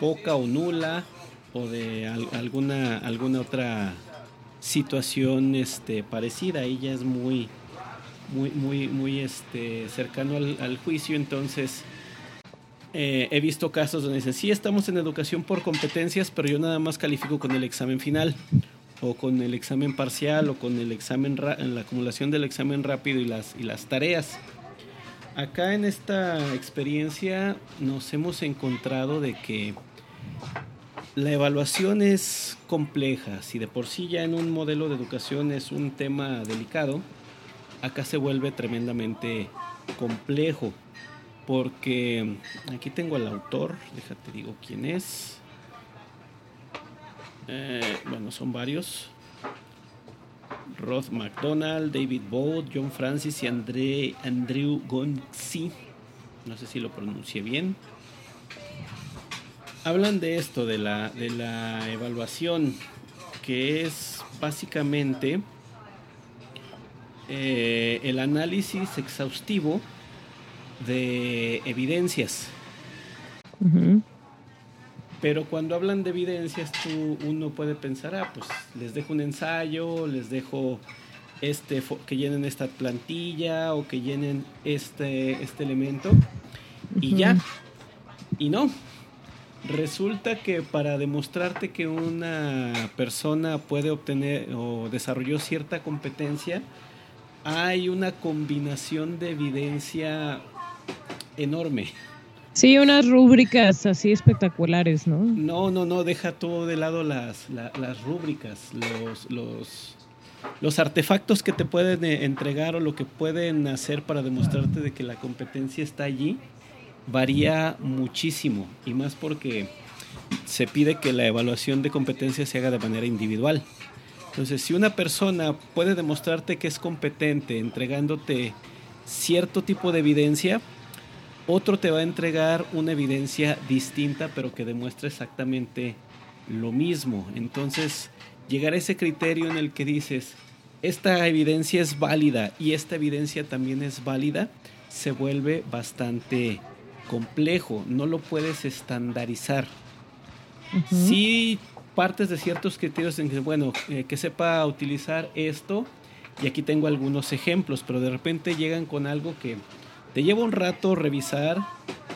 poca o nula o de alguna alguna otra situación este parecida. Ella es muy muy muy muy este cercano al, juicio. Entonces eh, he visto casos donde dicen sí estamos en educación por competencias pero yo nada más califico con el examen final o con el examen parcial o con el examen en la acumulación del examen rápido y las y las tareas acá en esta experiencia nos hemos encontrado de que la evaluación es compleja. Si de por sí ya en un modelo de educación es un tema delicado, acá se vuelve tremendamente complejo. Porque aquí tengo al autor, déjate digo quién es. Eh, bueno, son varios. Roth McDonald, David Bolt, John Francis y André, Andrew Gonzi. No sé si lo pronuncié bien. Hablan de esto, de la, de la evaluación, que es básicamente eh, el análisis exhaustivo de evidencias. Pero cuando hablan de evidencias, tú, uno puede pensar, ah, pues les dejo un ensayo, les dejo este que llenen esta plantilla o que llenen este, este elemento y ya. Y no. Resulta que para demostrarte que una persona puede obtener o desarrolló cierta competencia, hay una combinación de evidencia enorme. Sí, unas rúbricas así espectaculares, ¿no? No, no, no, deja todo de lado las, las rúbricas, los, los, los artefactos que te pueden eh, entregar o lo que pueden hacer para demostrarte de que la competencia está allí, varía muchísimo y más porque se pide que la evaluación de competencia se haga de manera individual. Entonces, si una persona puede demostrarte que es competente entregándote cierto tipo de evidencia, otro te va a entregar una evidencia distinta, pero que demuestra exactamente lo mismo. Entonces, llegar a ese criterio en el que dices, esta evidencia es válida y esta evidencia también es válida, se vuelve bastante complejo. No lo puedes estandarizar. Si partes de ciertos criterios en que, bueno, eh, que sepa utilizar esto, y aquí tengo algunos ejemplos, pero de repente llegan con algo que te lleva un rato revisar,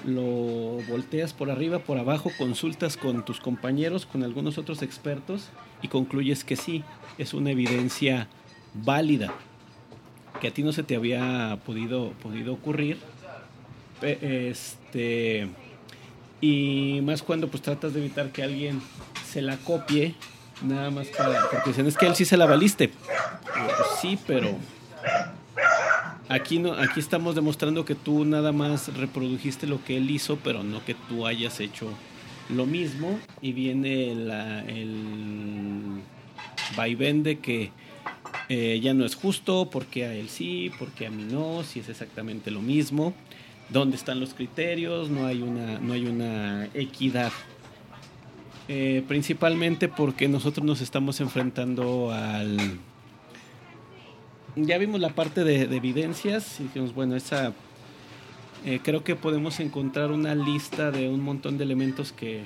lo volteas por arriba, por abajo, consultas con tus compañeros, con algunos otros expertos y concluyes que sí, es una evidencia válida, que a ti no se te había podido, podido ocurrir. Este, y más cuando pues tratas de evitar que alguien se la copie, nada más para, porque dicen es que él sí se la valiste. Pues sí, pero Aquí, no, aquí estamos demostrando que tú nada más reprodujiste lo que él hizo, pero no que tú hayas hecho lo mismo. Y viene el vaivén de que eh, ya no es justo, porque a él sí, porque a mí no, si es exactamente lo mismo. ¿Dónde están los criterios? No hay una, no hay una equidad. Eh, principalmente porque nosotros nos estamos enfrentando al ya vimos la parte de, evidencias y dijimos, bueno, esa eh, creo que podemos encontrar una lista de un montón de elementos que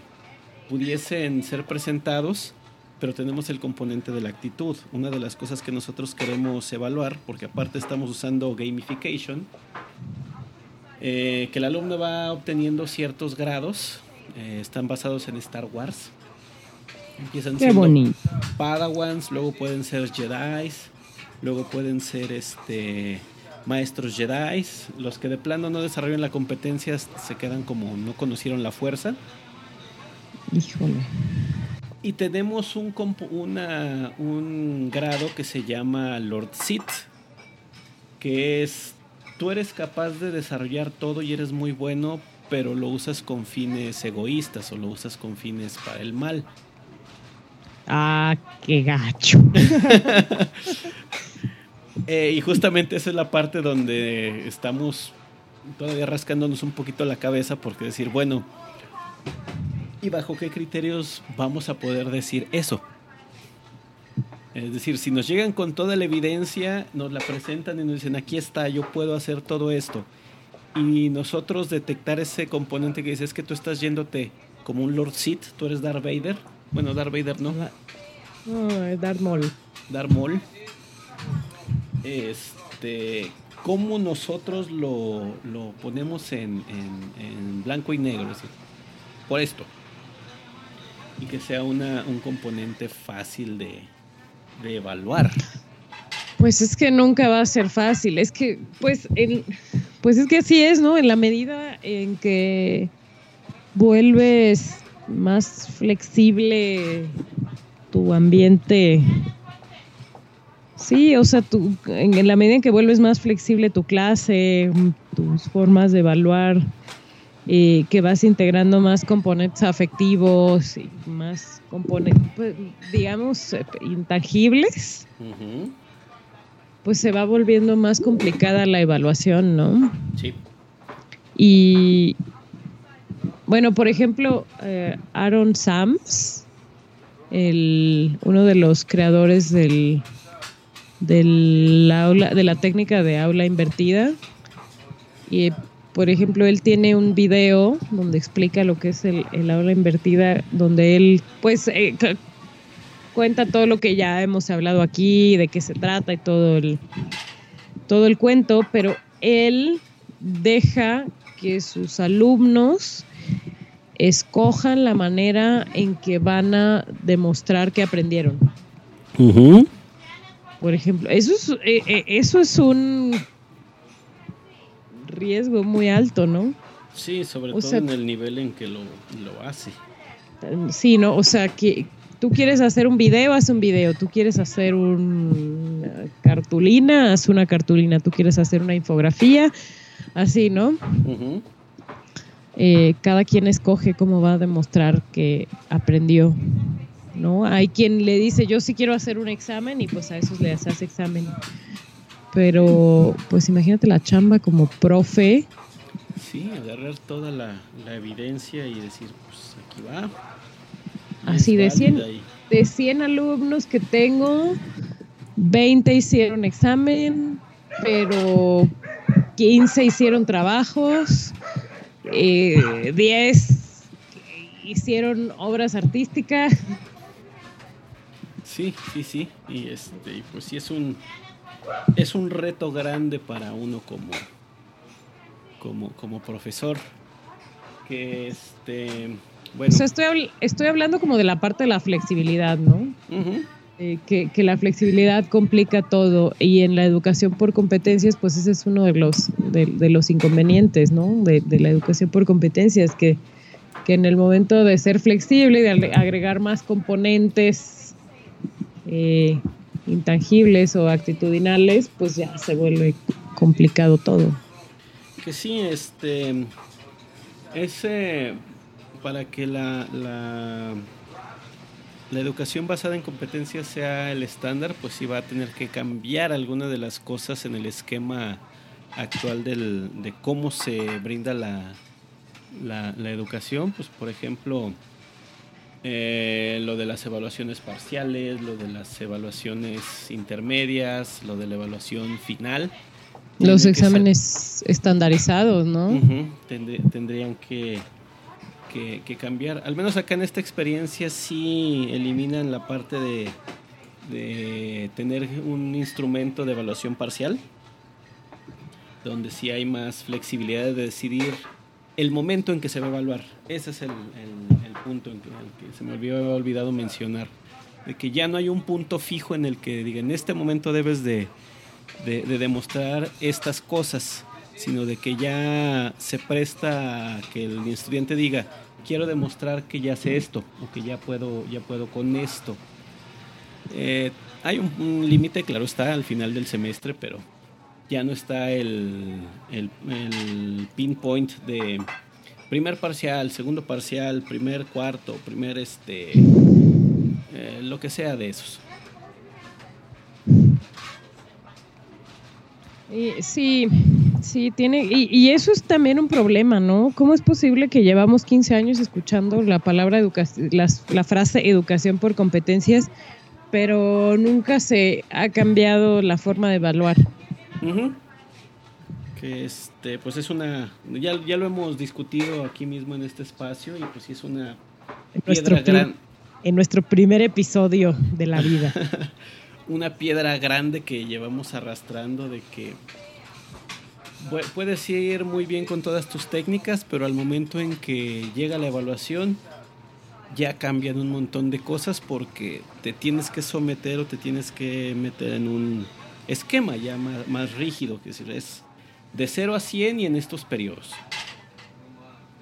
pudiesen ser presentados, pero tenemos el componente de la actitud. Una de las cosas que nosotros queremos evaluar, porque aparte estamos usando gamification, eh, que el alumno va obteniendo ciertos grados, eh, están basados en Star Wars. Empiezan Qué siendo Padawans, luego pueden ser Jedi's, luego pueden ser este maestros Jedi, los que de plano no desarrollan la competencia se quedan como no conocieron la fuerza. Híjole. Y tenemos un, una, un grado que se llama Lord Sith, que es tú eres capaz de desarrollar todo y eres muy bueno, pero lo usas con fines egoístas o lo usas con fines para el mal. Ah, qué gacho. [laughs] Eh, y justamente esa es la parte donde estamos todavía rascándonos un poquito la cabeza porque decir, bueno, ¿y bajo qué criterios vamos a poder decir eso? Es decir, si nos llegan con toda la evidencia, nos la presentan y nos dicen, aquí está, yo puedo hacer todo esto. Y nosotros detectar ese componente que dice, es que tú estás yéndote como un Lord Sith, tú eres Darth Vader. Bueno, Darth Vader no. No, es Darth Maul. Darth Maul. Este, ¿cómo nosotros lo, lo ponemos en, en- en blanco y negro? Por esto. Y que sea una, un componente fácil de, de evaluar. Pues es que nunca va a ser fácil. Es que, pues, pues es que así es, ¿no? En la medida en que vuelves más flexible tu ambiente. Sí, o sea, tú, en la medida en que vuelves más flexible tu clase, tus formas de evaluar, eh, que vas integrando más componentes afectivos y más componentes, pues, digamos, eh, intangibles pues se va volviendo más complicada la evaluación, ¿no? Sí. Y bueno, por ejemplo, eh, Aaron Sams, el, uno de los creadores del, del aula, de la técnica de aula invertida, y por ejemplo, él tiene un video donde explica lo que es el, el aula invertida, donde él pues eh, cu- cuenta todo lo que ya hemos hablado aquí, de qué se trata y todo el, todo el cuento, pero él deja que sus alumnos escojan la manera en que van a demostrar que aprendieron. Ujú. Por ejemplo, eso es, eh, eh, eso es un riesgo muy alto, ¿no? Sí, sobre O todo sea- en el nivel en que lo, lo hace. Sí, ¿no? O sea, que tú quieres hacer un video, haz un video. Tú quieres hacer una cartulina, haz una cartulina. Tú quieres hacer una infografía, así, ¿no? Eh, cada quien escoge cómo va a demostrar que aprendió, ¿no? Hay quien le dice, yo sí quiero hacer un examen y pues a esos les hace examen. Pero pues imagínate la chamba como profe, Sí, agarrar toda la, la evidencia y decir, pues aquí va. Así de cien. válida y- de 100 alumnos que tengo, 20 hicieron examen, pero 15 hicieron trabajos, eh, 10 hicieron obras artísticas. Sí, sí, sí. Y este, y pues sí es un es un reto grande para uno como como como profesor que este bueno, O sea, estoy, estoy hablando como de la parte de la flexibilidad, ¿no? Eh, que, que la flexibilidad complica todo y en la educación por competencias, pues ese es uno de los, de, de los inconvenientes, ¿no? De, de la educación por competencias, que, que en el momento de ser flexible y de agre- agregar más componentes eh, intangibles o actitudinales, pues ya se vuelve complicado todo. que sí este ese para que la, la educación basada en competencias sea el estándar, pues sí va a tener que cambiar algunas de las cosas en el esquema actual del, de cómo se brinda la, la, la educación. Pues por ejemplo, eh, lo de las evaluaciones parciales, lo de las evaluaciones intermedias, lo de la evaluación final. Los exámenes estandarizados, ¿no? Tendrían que, que- que cambiar. Al menos acá en esta experiencia sí eliminan la parte de, de tener un instrumento de evaluación parcial, donde sí hay más flexibilidad de decidir el momento en que se va a evaluar. Ese es el, el- el punto en el que se me había olvidado mencionar. De que ya no hay un punto fijo en el que diga, en este momento debes de, de, de demostrar estas cosas, sino de que ya se presta a que el estudiante diga, quiero demostrar que ya sé esto, o que ya puedo, ya puedo con esto. Eh, hay un, un límite, claro está, al final del semestre, pero ya no está el, el, el pinpoint de primer parcial, segundo parcial, primer cuarto, primer este, eh, lo que sea de esos. Sí, sí, tiene, y, y, eso es también un problema, ¿no? ¿Cómo es posible que llevamos 15 años escuchando la palabra educación, la, la frase educación por competencias, pero nunca se ha cambiado la forma de evaluar? Uh Que este, pues es una, ya, ya lo hemos discutido aquí mismo en este espacio y pues sí es una en piedra grande. En nuestro primer episodio de la vida. [laughs] una piedra grande que llevamos arrastrando de que puedes ir muy bien con todas tus técnicas, pero al momento en que llega la evaluación ya cambian un montón de cosas porque te tienes que someter o te tienes que meter en un esquema ya más, más rígido, que es de 0 a 100 y en estos periodos.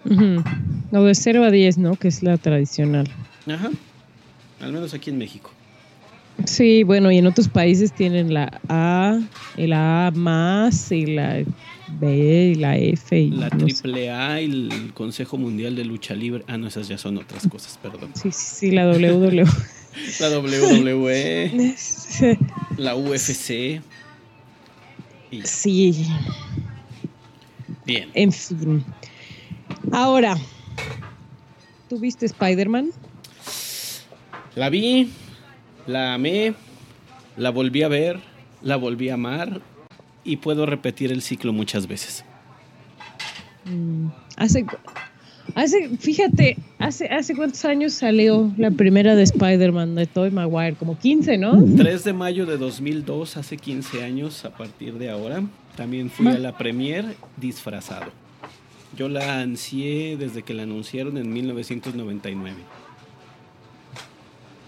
Uh -huh. O de 0 a 10, ¿no? Que es la tradicional. Ajá. Al menos aquí en México. Sí, bueno, y en otros países tienen la A, el A más y la B y la F. Y la triple A y el Consejo Mundial de Lucha Libre. Ah, no, esas ya son otras cosas, perdón. Sí, sí, sí la WWE. [laughs] la WWE. [laughs] la UFC. Y... Sí. Bien. En fin. Ahora, ¿tú viste Spider-Man? La vi, la amé, la volví a ver, la volví a amar y puedo repetir el ciclo muchas veces. Mm, hace, hace, fíjate, hace, hace cuántos años salió la primera de Spider-Man de Tobey Maguire, como 15, ¿no? 3 de mayo de 2002, hace 15 años a partir de ahora. También fui a la premier disfrazado. Yo la ansié desde que la anunciaron en 1999.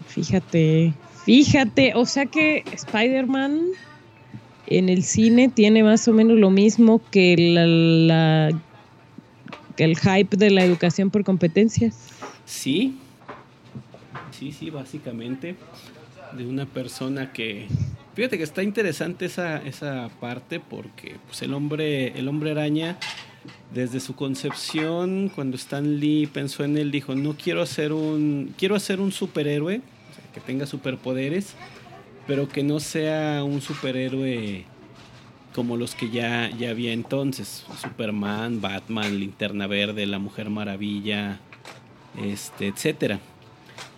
Fíjate, fíjate, o sea que Spider-Man en el cine tiene más o menos lo mismo que, la, el hype de la educación por competencias. Sí, sí, sí, básicamente de una persona que fíjate que está interesante esa, esa parte porque pues el hombre el hombre araña desde su concepción cuando Stan Lee pensó en él dijo no quiero hacer un quiero hacer un superhéroe que tenga superpoderes pero que no sea un superhéroe como los que ya, ya había entonces Superman Batman Linterna Verde la Mujer Maravilla este etcétera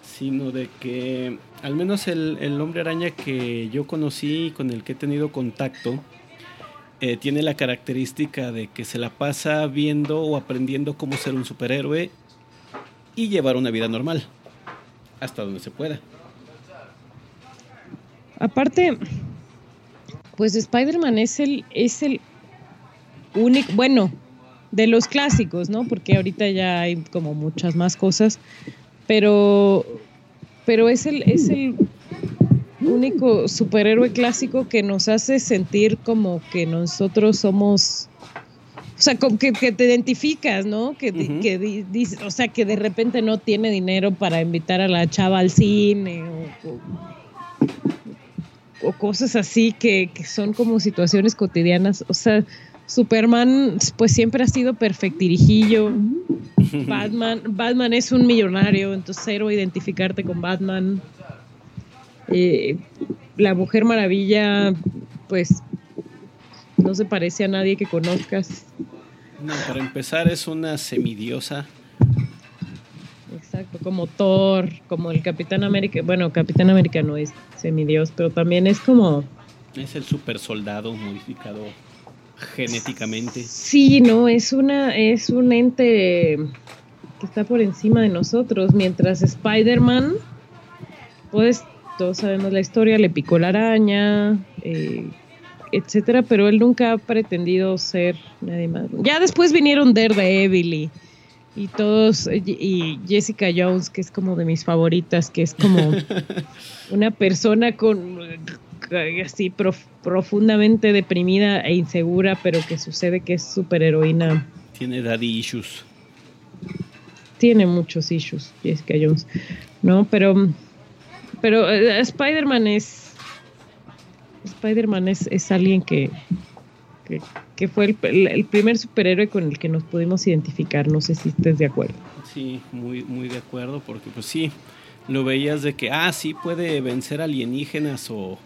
sino de que al menos el, el, hombre araña que yo conocí y con el que he tenido contacto eh, tiene la característica de que se la pasa viendo o aprendiendo cómo ser un superhéroe y llevar una vida normal, hasta donde se pueda. Aparte, pues Spider-Man es el, es el único, bueno, de los clásicos, ¿no? Porque ahorita ya hay como muchas más cosas, pero pero es el, es el único superhéroe clásico que nos hace sentir como que nosotros somos, o sea, como que, que te identificas, ¿no? Que, uh -huh. que dice, o sea, que de repente no tiene dinero para invitar a la chava al cine o, o, o cosas así que, que son como situaciones cotidianas, o sea, Superman pues siempre ha sido perfectirijillo. Batman, Batman es un millonario, entonces cero identificarte con Batman. Eh, la Mujer Maravilla, pues no se parece a nadie que conozcas. No, para empezar es una semidiosa. Como Thor, como el Capitán América. Bueno, Capitán América no es semidios, pero también es como. Es el super soldado modificado genéticamente. Sí, no, es una, es un ente que está por encima de nosotros, mientras Spider-Man, pues todos sabemos la historia, le picó la araña, eh, etcétera, pero él nunca ha pretendido ser nadie más. Ya después vinieron Daredevil y, y todos, y Jessica Jones, que es como de mis favoritas, que es como [laughs] una persona con así prof, profundamente deprimida e insegura, pero que sucede que es super heroína. Tiene daddy issues. Tiene muchos issues, Jessica Jones, ¿no? Pero, pero uh, Spider-Man es. Spider-Man es, es alguien que, que, fue el, el, primer superhéroe con el que nos pudimos identificar. No sé si estés de acuerdo. Sí, muy, muy de acuerdo, porque pues sí, lo veías de que, ah, sí puede vencer alienígenas o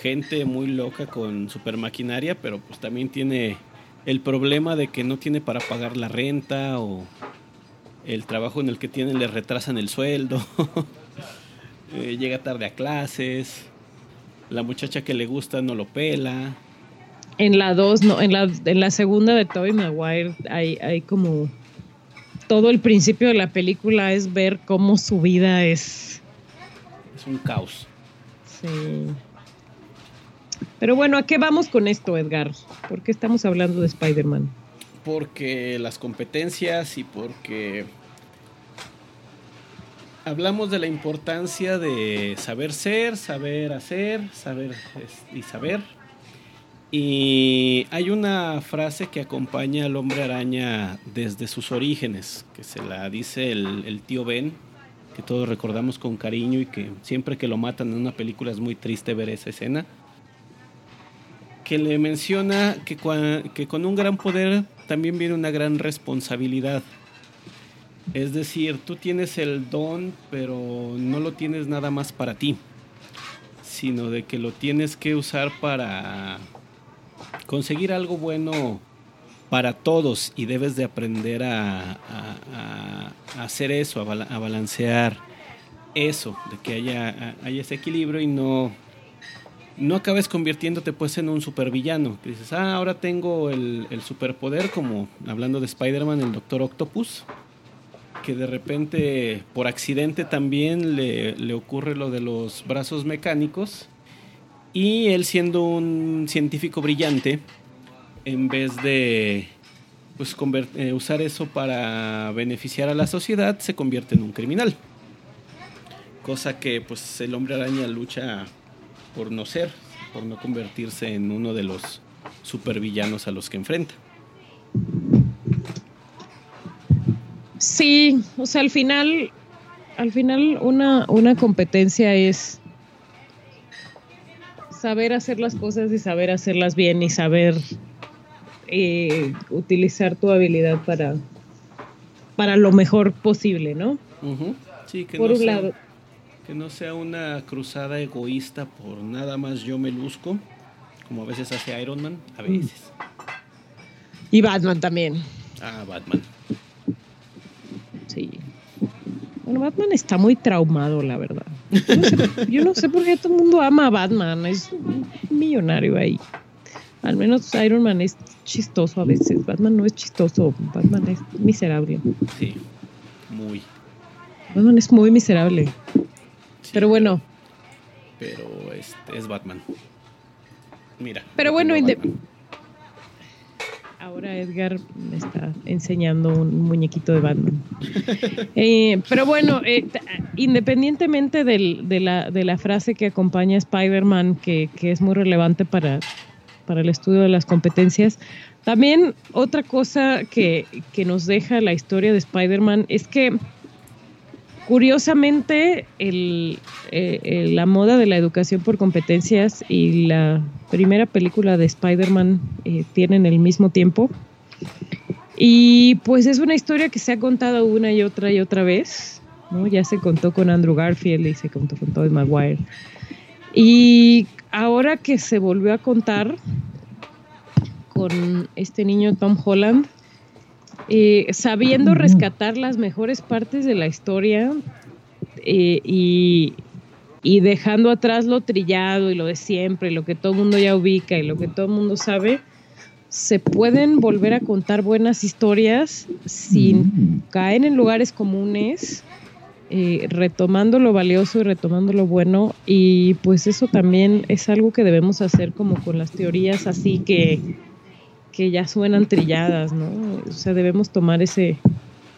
gente muy loca con super maquinaria, pero pues también tiene el problema de que no tiene para pagar la renta o el trabajo en el que tiene le retrasan el sueldo, [laughs] eh, llega tarde a clases, la muchacha que le gusta no lo pela. En la 2, no, en la, en la segunda de Tobey Maguire hay, hay como todo el principio de la película es ver cómo su vida es... Es un caos. Sí. Pero bueno, ¿a qué vamos con esto, Edgar? ¿Por qué estamos hablando de Spider-Man? Porque las competencias y porque hablamos de la importancia de saber ser, saber hacer, saber y saber. Y hay una frase que acompaña al hombre araña desde sus orígenes, que se la dice el, tío Ben, que todos recordamos con cariño y que siempre que lo matan en una película es muy triste ver esa escena que le menciona que con un gran poder también viene una gran responsabilidad. Es decir, tú tienes el don, pero no lo tienes nada más para ti, sino de que lo tienes que usar para conseguir algo bueno para todos y debes de aprender a, hacer eso, a, balancear eso, de que haya, haya ese equilibrio y no no acabes convirtiéndote pues en un supervillano. Que dices, ah, ahora tengo el, superpoder, como hablando de Spider-Man, el Doctor Octopus, que de repente por accidente también le, le, ocurre lo de los brazos mecánicos. Y él siendo un científico brillante, en vez de pues, eh, usar eso para beneficiar a la sociedad, se convierte en un criminal. Cosa que pues el hombre araña lucha por no ser, por no convertirse en uno de los supervillanos a los que enfrenta. Sí, o sea, al final, al final una, una competencia es saber hacer las cosas y saber hacerlas bien y saber eh, utilizar tu habilidad para, para lo mejor posible, ¿no? Sí, que Por un lado que no sea una cruzada egoísta por nada más yo me luzco, como a veces hace Iron Man, a mm. veces. Y Batman también. Ah, Batman. Sí. Bueno, Batman está muy traumado, la verdad. Yo no sé, por qué todo el mundo ama a Batman. Es un millonario ahí. Al menos Iron Man es chistoso a veces. Batman no es chistoso. Batman es miserable. Sí, muy. Batman es muy miserable pero bueno. Pero este es Batman. Mira. Pero bueno, ahora Edgar me está enseñando un muñequito de Batman. [laughs] Eh, pero bueno, eh, independientemente de, la, frase que acompaña Spider-Man, que, es muy relevante para, para el estudio de las competencias, también otra cosa que, que nos deja la historia de Spider-Man es que Curiosamente, el, eh, la moda de la educación por competencias y la primera película de Spider-Man eh, tienen el mismo tiempo. Y pues es una historia que se ha contado una y otra y otra vez. ¿no? Ya se contó con Andrew Garfield y se contó con Tobey Maguire. Y ahora que se volvió a contar con este niño Tom Holland, eh, sabiendo rescatar las mejores partes de la historia eh, y, dejando atrás lo trillado y lo de siempre, lo que todo el mundo ya ubica y lo que todo el mundo sabe, se pueden volver a contar buenas historias sin caer en lugares comunes, eh, retomando lo valioso y retomando lo bueno. Y pues eso también es algo que debemos hacer como con las teorías así que que ya suenan trilladas, ¿no? O sea, debemos tomar ese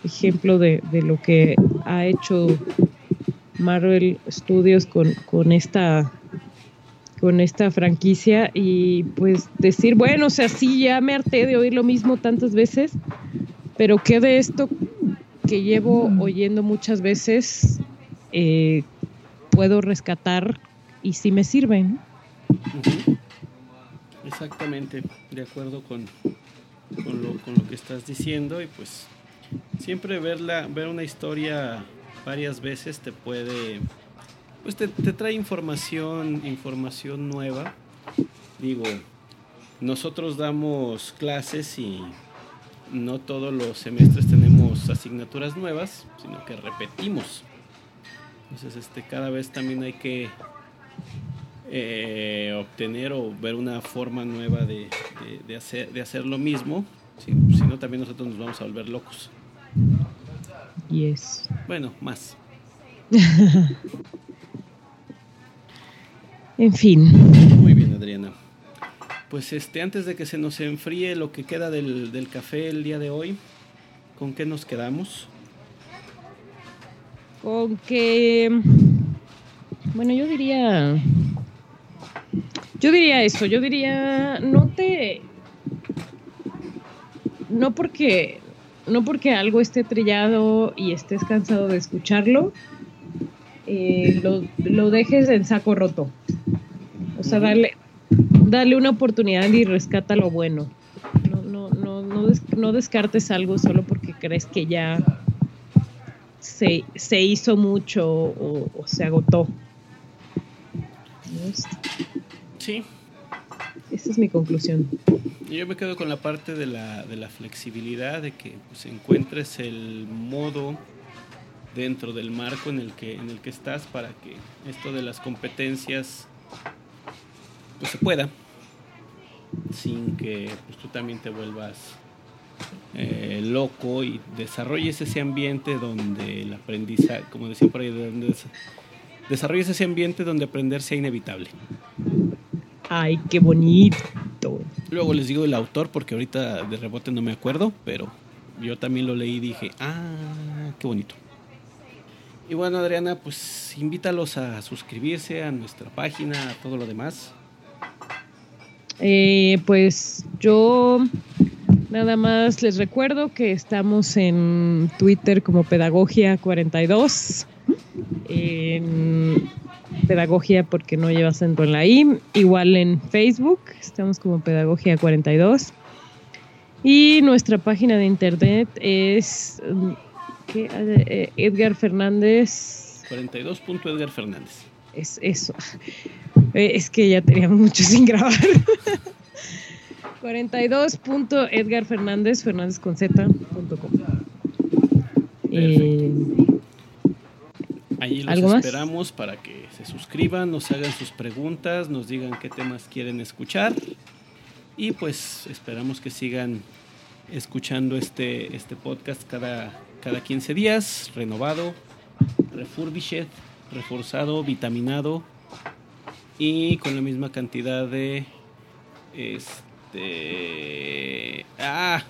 ejemplo de, lo que ha hecho Marvel Studios con, con esta con esta franquicia y pues decir, bueno, o sea, sí, ya me harté de oír lo mismo tantas veces, pero ¿qué de esto que llevo oyendo muchas veces eh, puedo rescatar y si me sirven? Exactamente, de acuerdo con, con, lo, con lo que estás diciendo y pues siempre verla, ver una historia varias veces te puede, pues te, te trae información, información nueva. Digo, nosotros damos clases y no todos los semestres tenemos asignaturas nuevas, sino que repetimos. Entonces, este, cada vez también hay que eh, obtener o ver una forma nueva de, de- de hacer, de hacer lo mismo. Si, si no, también nosotros nos vamos a volver locos. Yes. Bueno, más. [laughs] En fin. Muy bien, Adriana. Pues este, antes de que se nos enfríe lo que queda del, del café el día de hoy, ¿con qué nos quedamos? Con que. Bueno, yo diría. Yo diría eso, yo diría. No te. No porque. No porque algo esté trillado y estés cansado de escucharlo, eh, lo, lo dejes en saco roto. O sea, Ujú. dale, dale una oportunidad y rescata lo bueno. No, no, no, no, des- no descartes algo solo porque crees que ya se, se hizo mucho o se agotó. Sí, Esa es mi conclusión. yo me quedo con la parte de la, de la flexibilidad, de que pues, encuentres el modo dentro del marco en el que en el que estás para que esto de las competencias pues se pueda sin que pues, tú también te vuelvas eh, loco y desarrolles ese ambiente donde el aprendizaje, como decía por ahí, donde desarrolles ese ambiente donde aprender sea inevitable. Ay, qué bonito. Luego les digo el autor porque ahorita de rebote no me acuerdo, pero yo también lo leí y dije, ah, qué bonito. Y bueno, Adriana, pues invítalos a suscribirse a nuestra página, a todo lo demás. Eh, pues yo nada más les recuerdo que estamos en Twitter como Pedagogia42, en Pedagogia porque no lleva acento en la I, igual en Facebook estamos como Pedagogia42 y nuestra página de internet es ¿qué? Eh, Edgar Fernández 42. Edgar Fernández. es eso. Eh, Es que ya teníamos mucho sin grabar. [laughs] 42. Edgar Fernández, Fernández con Z, punto com. Eh, Allí los esperamos para que se suscriban, nos hagan sus preguntas, nos digan qué temas quieren escuchar. Y pues esperamos que sigan escuchando este, este podcast cada, cada 15 días, renovado, refurbished, reforzado, vitaminado y con la misma cantidad de este ah,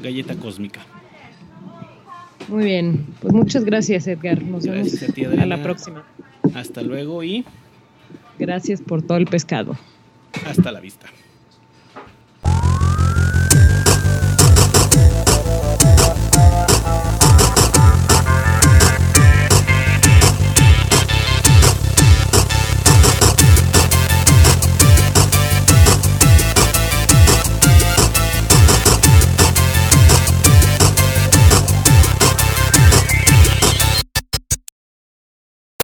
galleta cósmica. Muy bien, pues muchas gracias Edgar. Nos Gracias vemos a ti, a la próxima. Hasta luego y Gracias por todo el pescado. hasta la vista.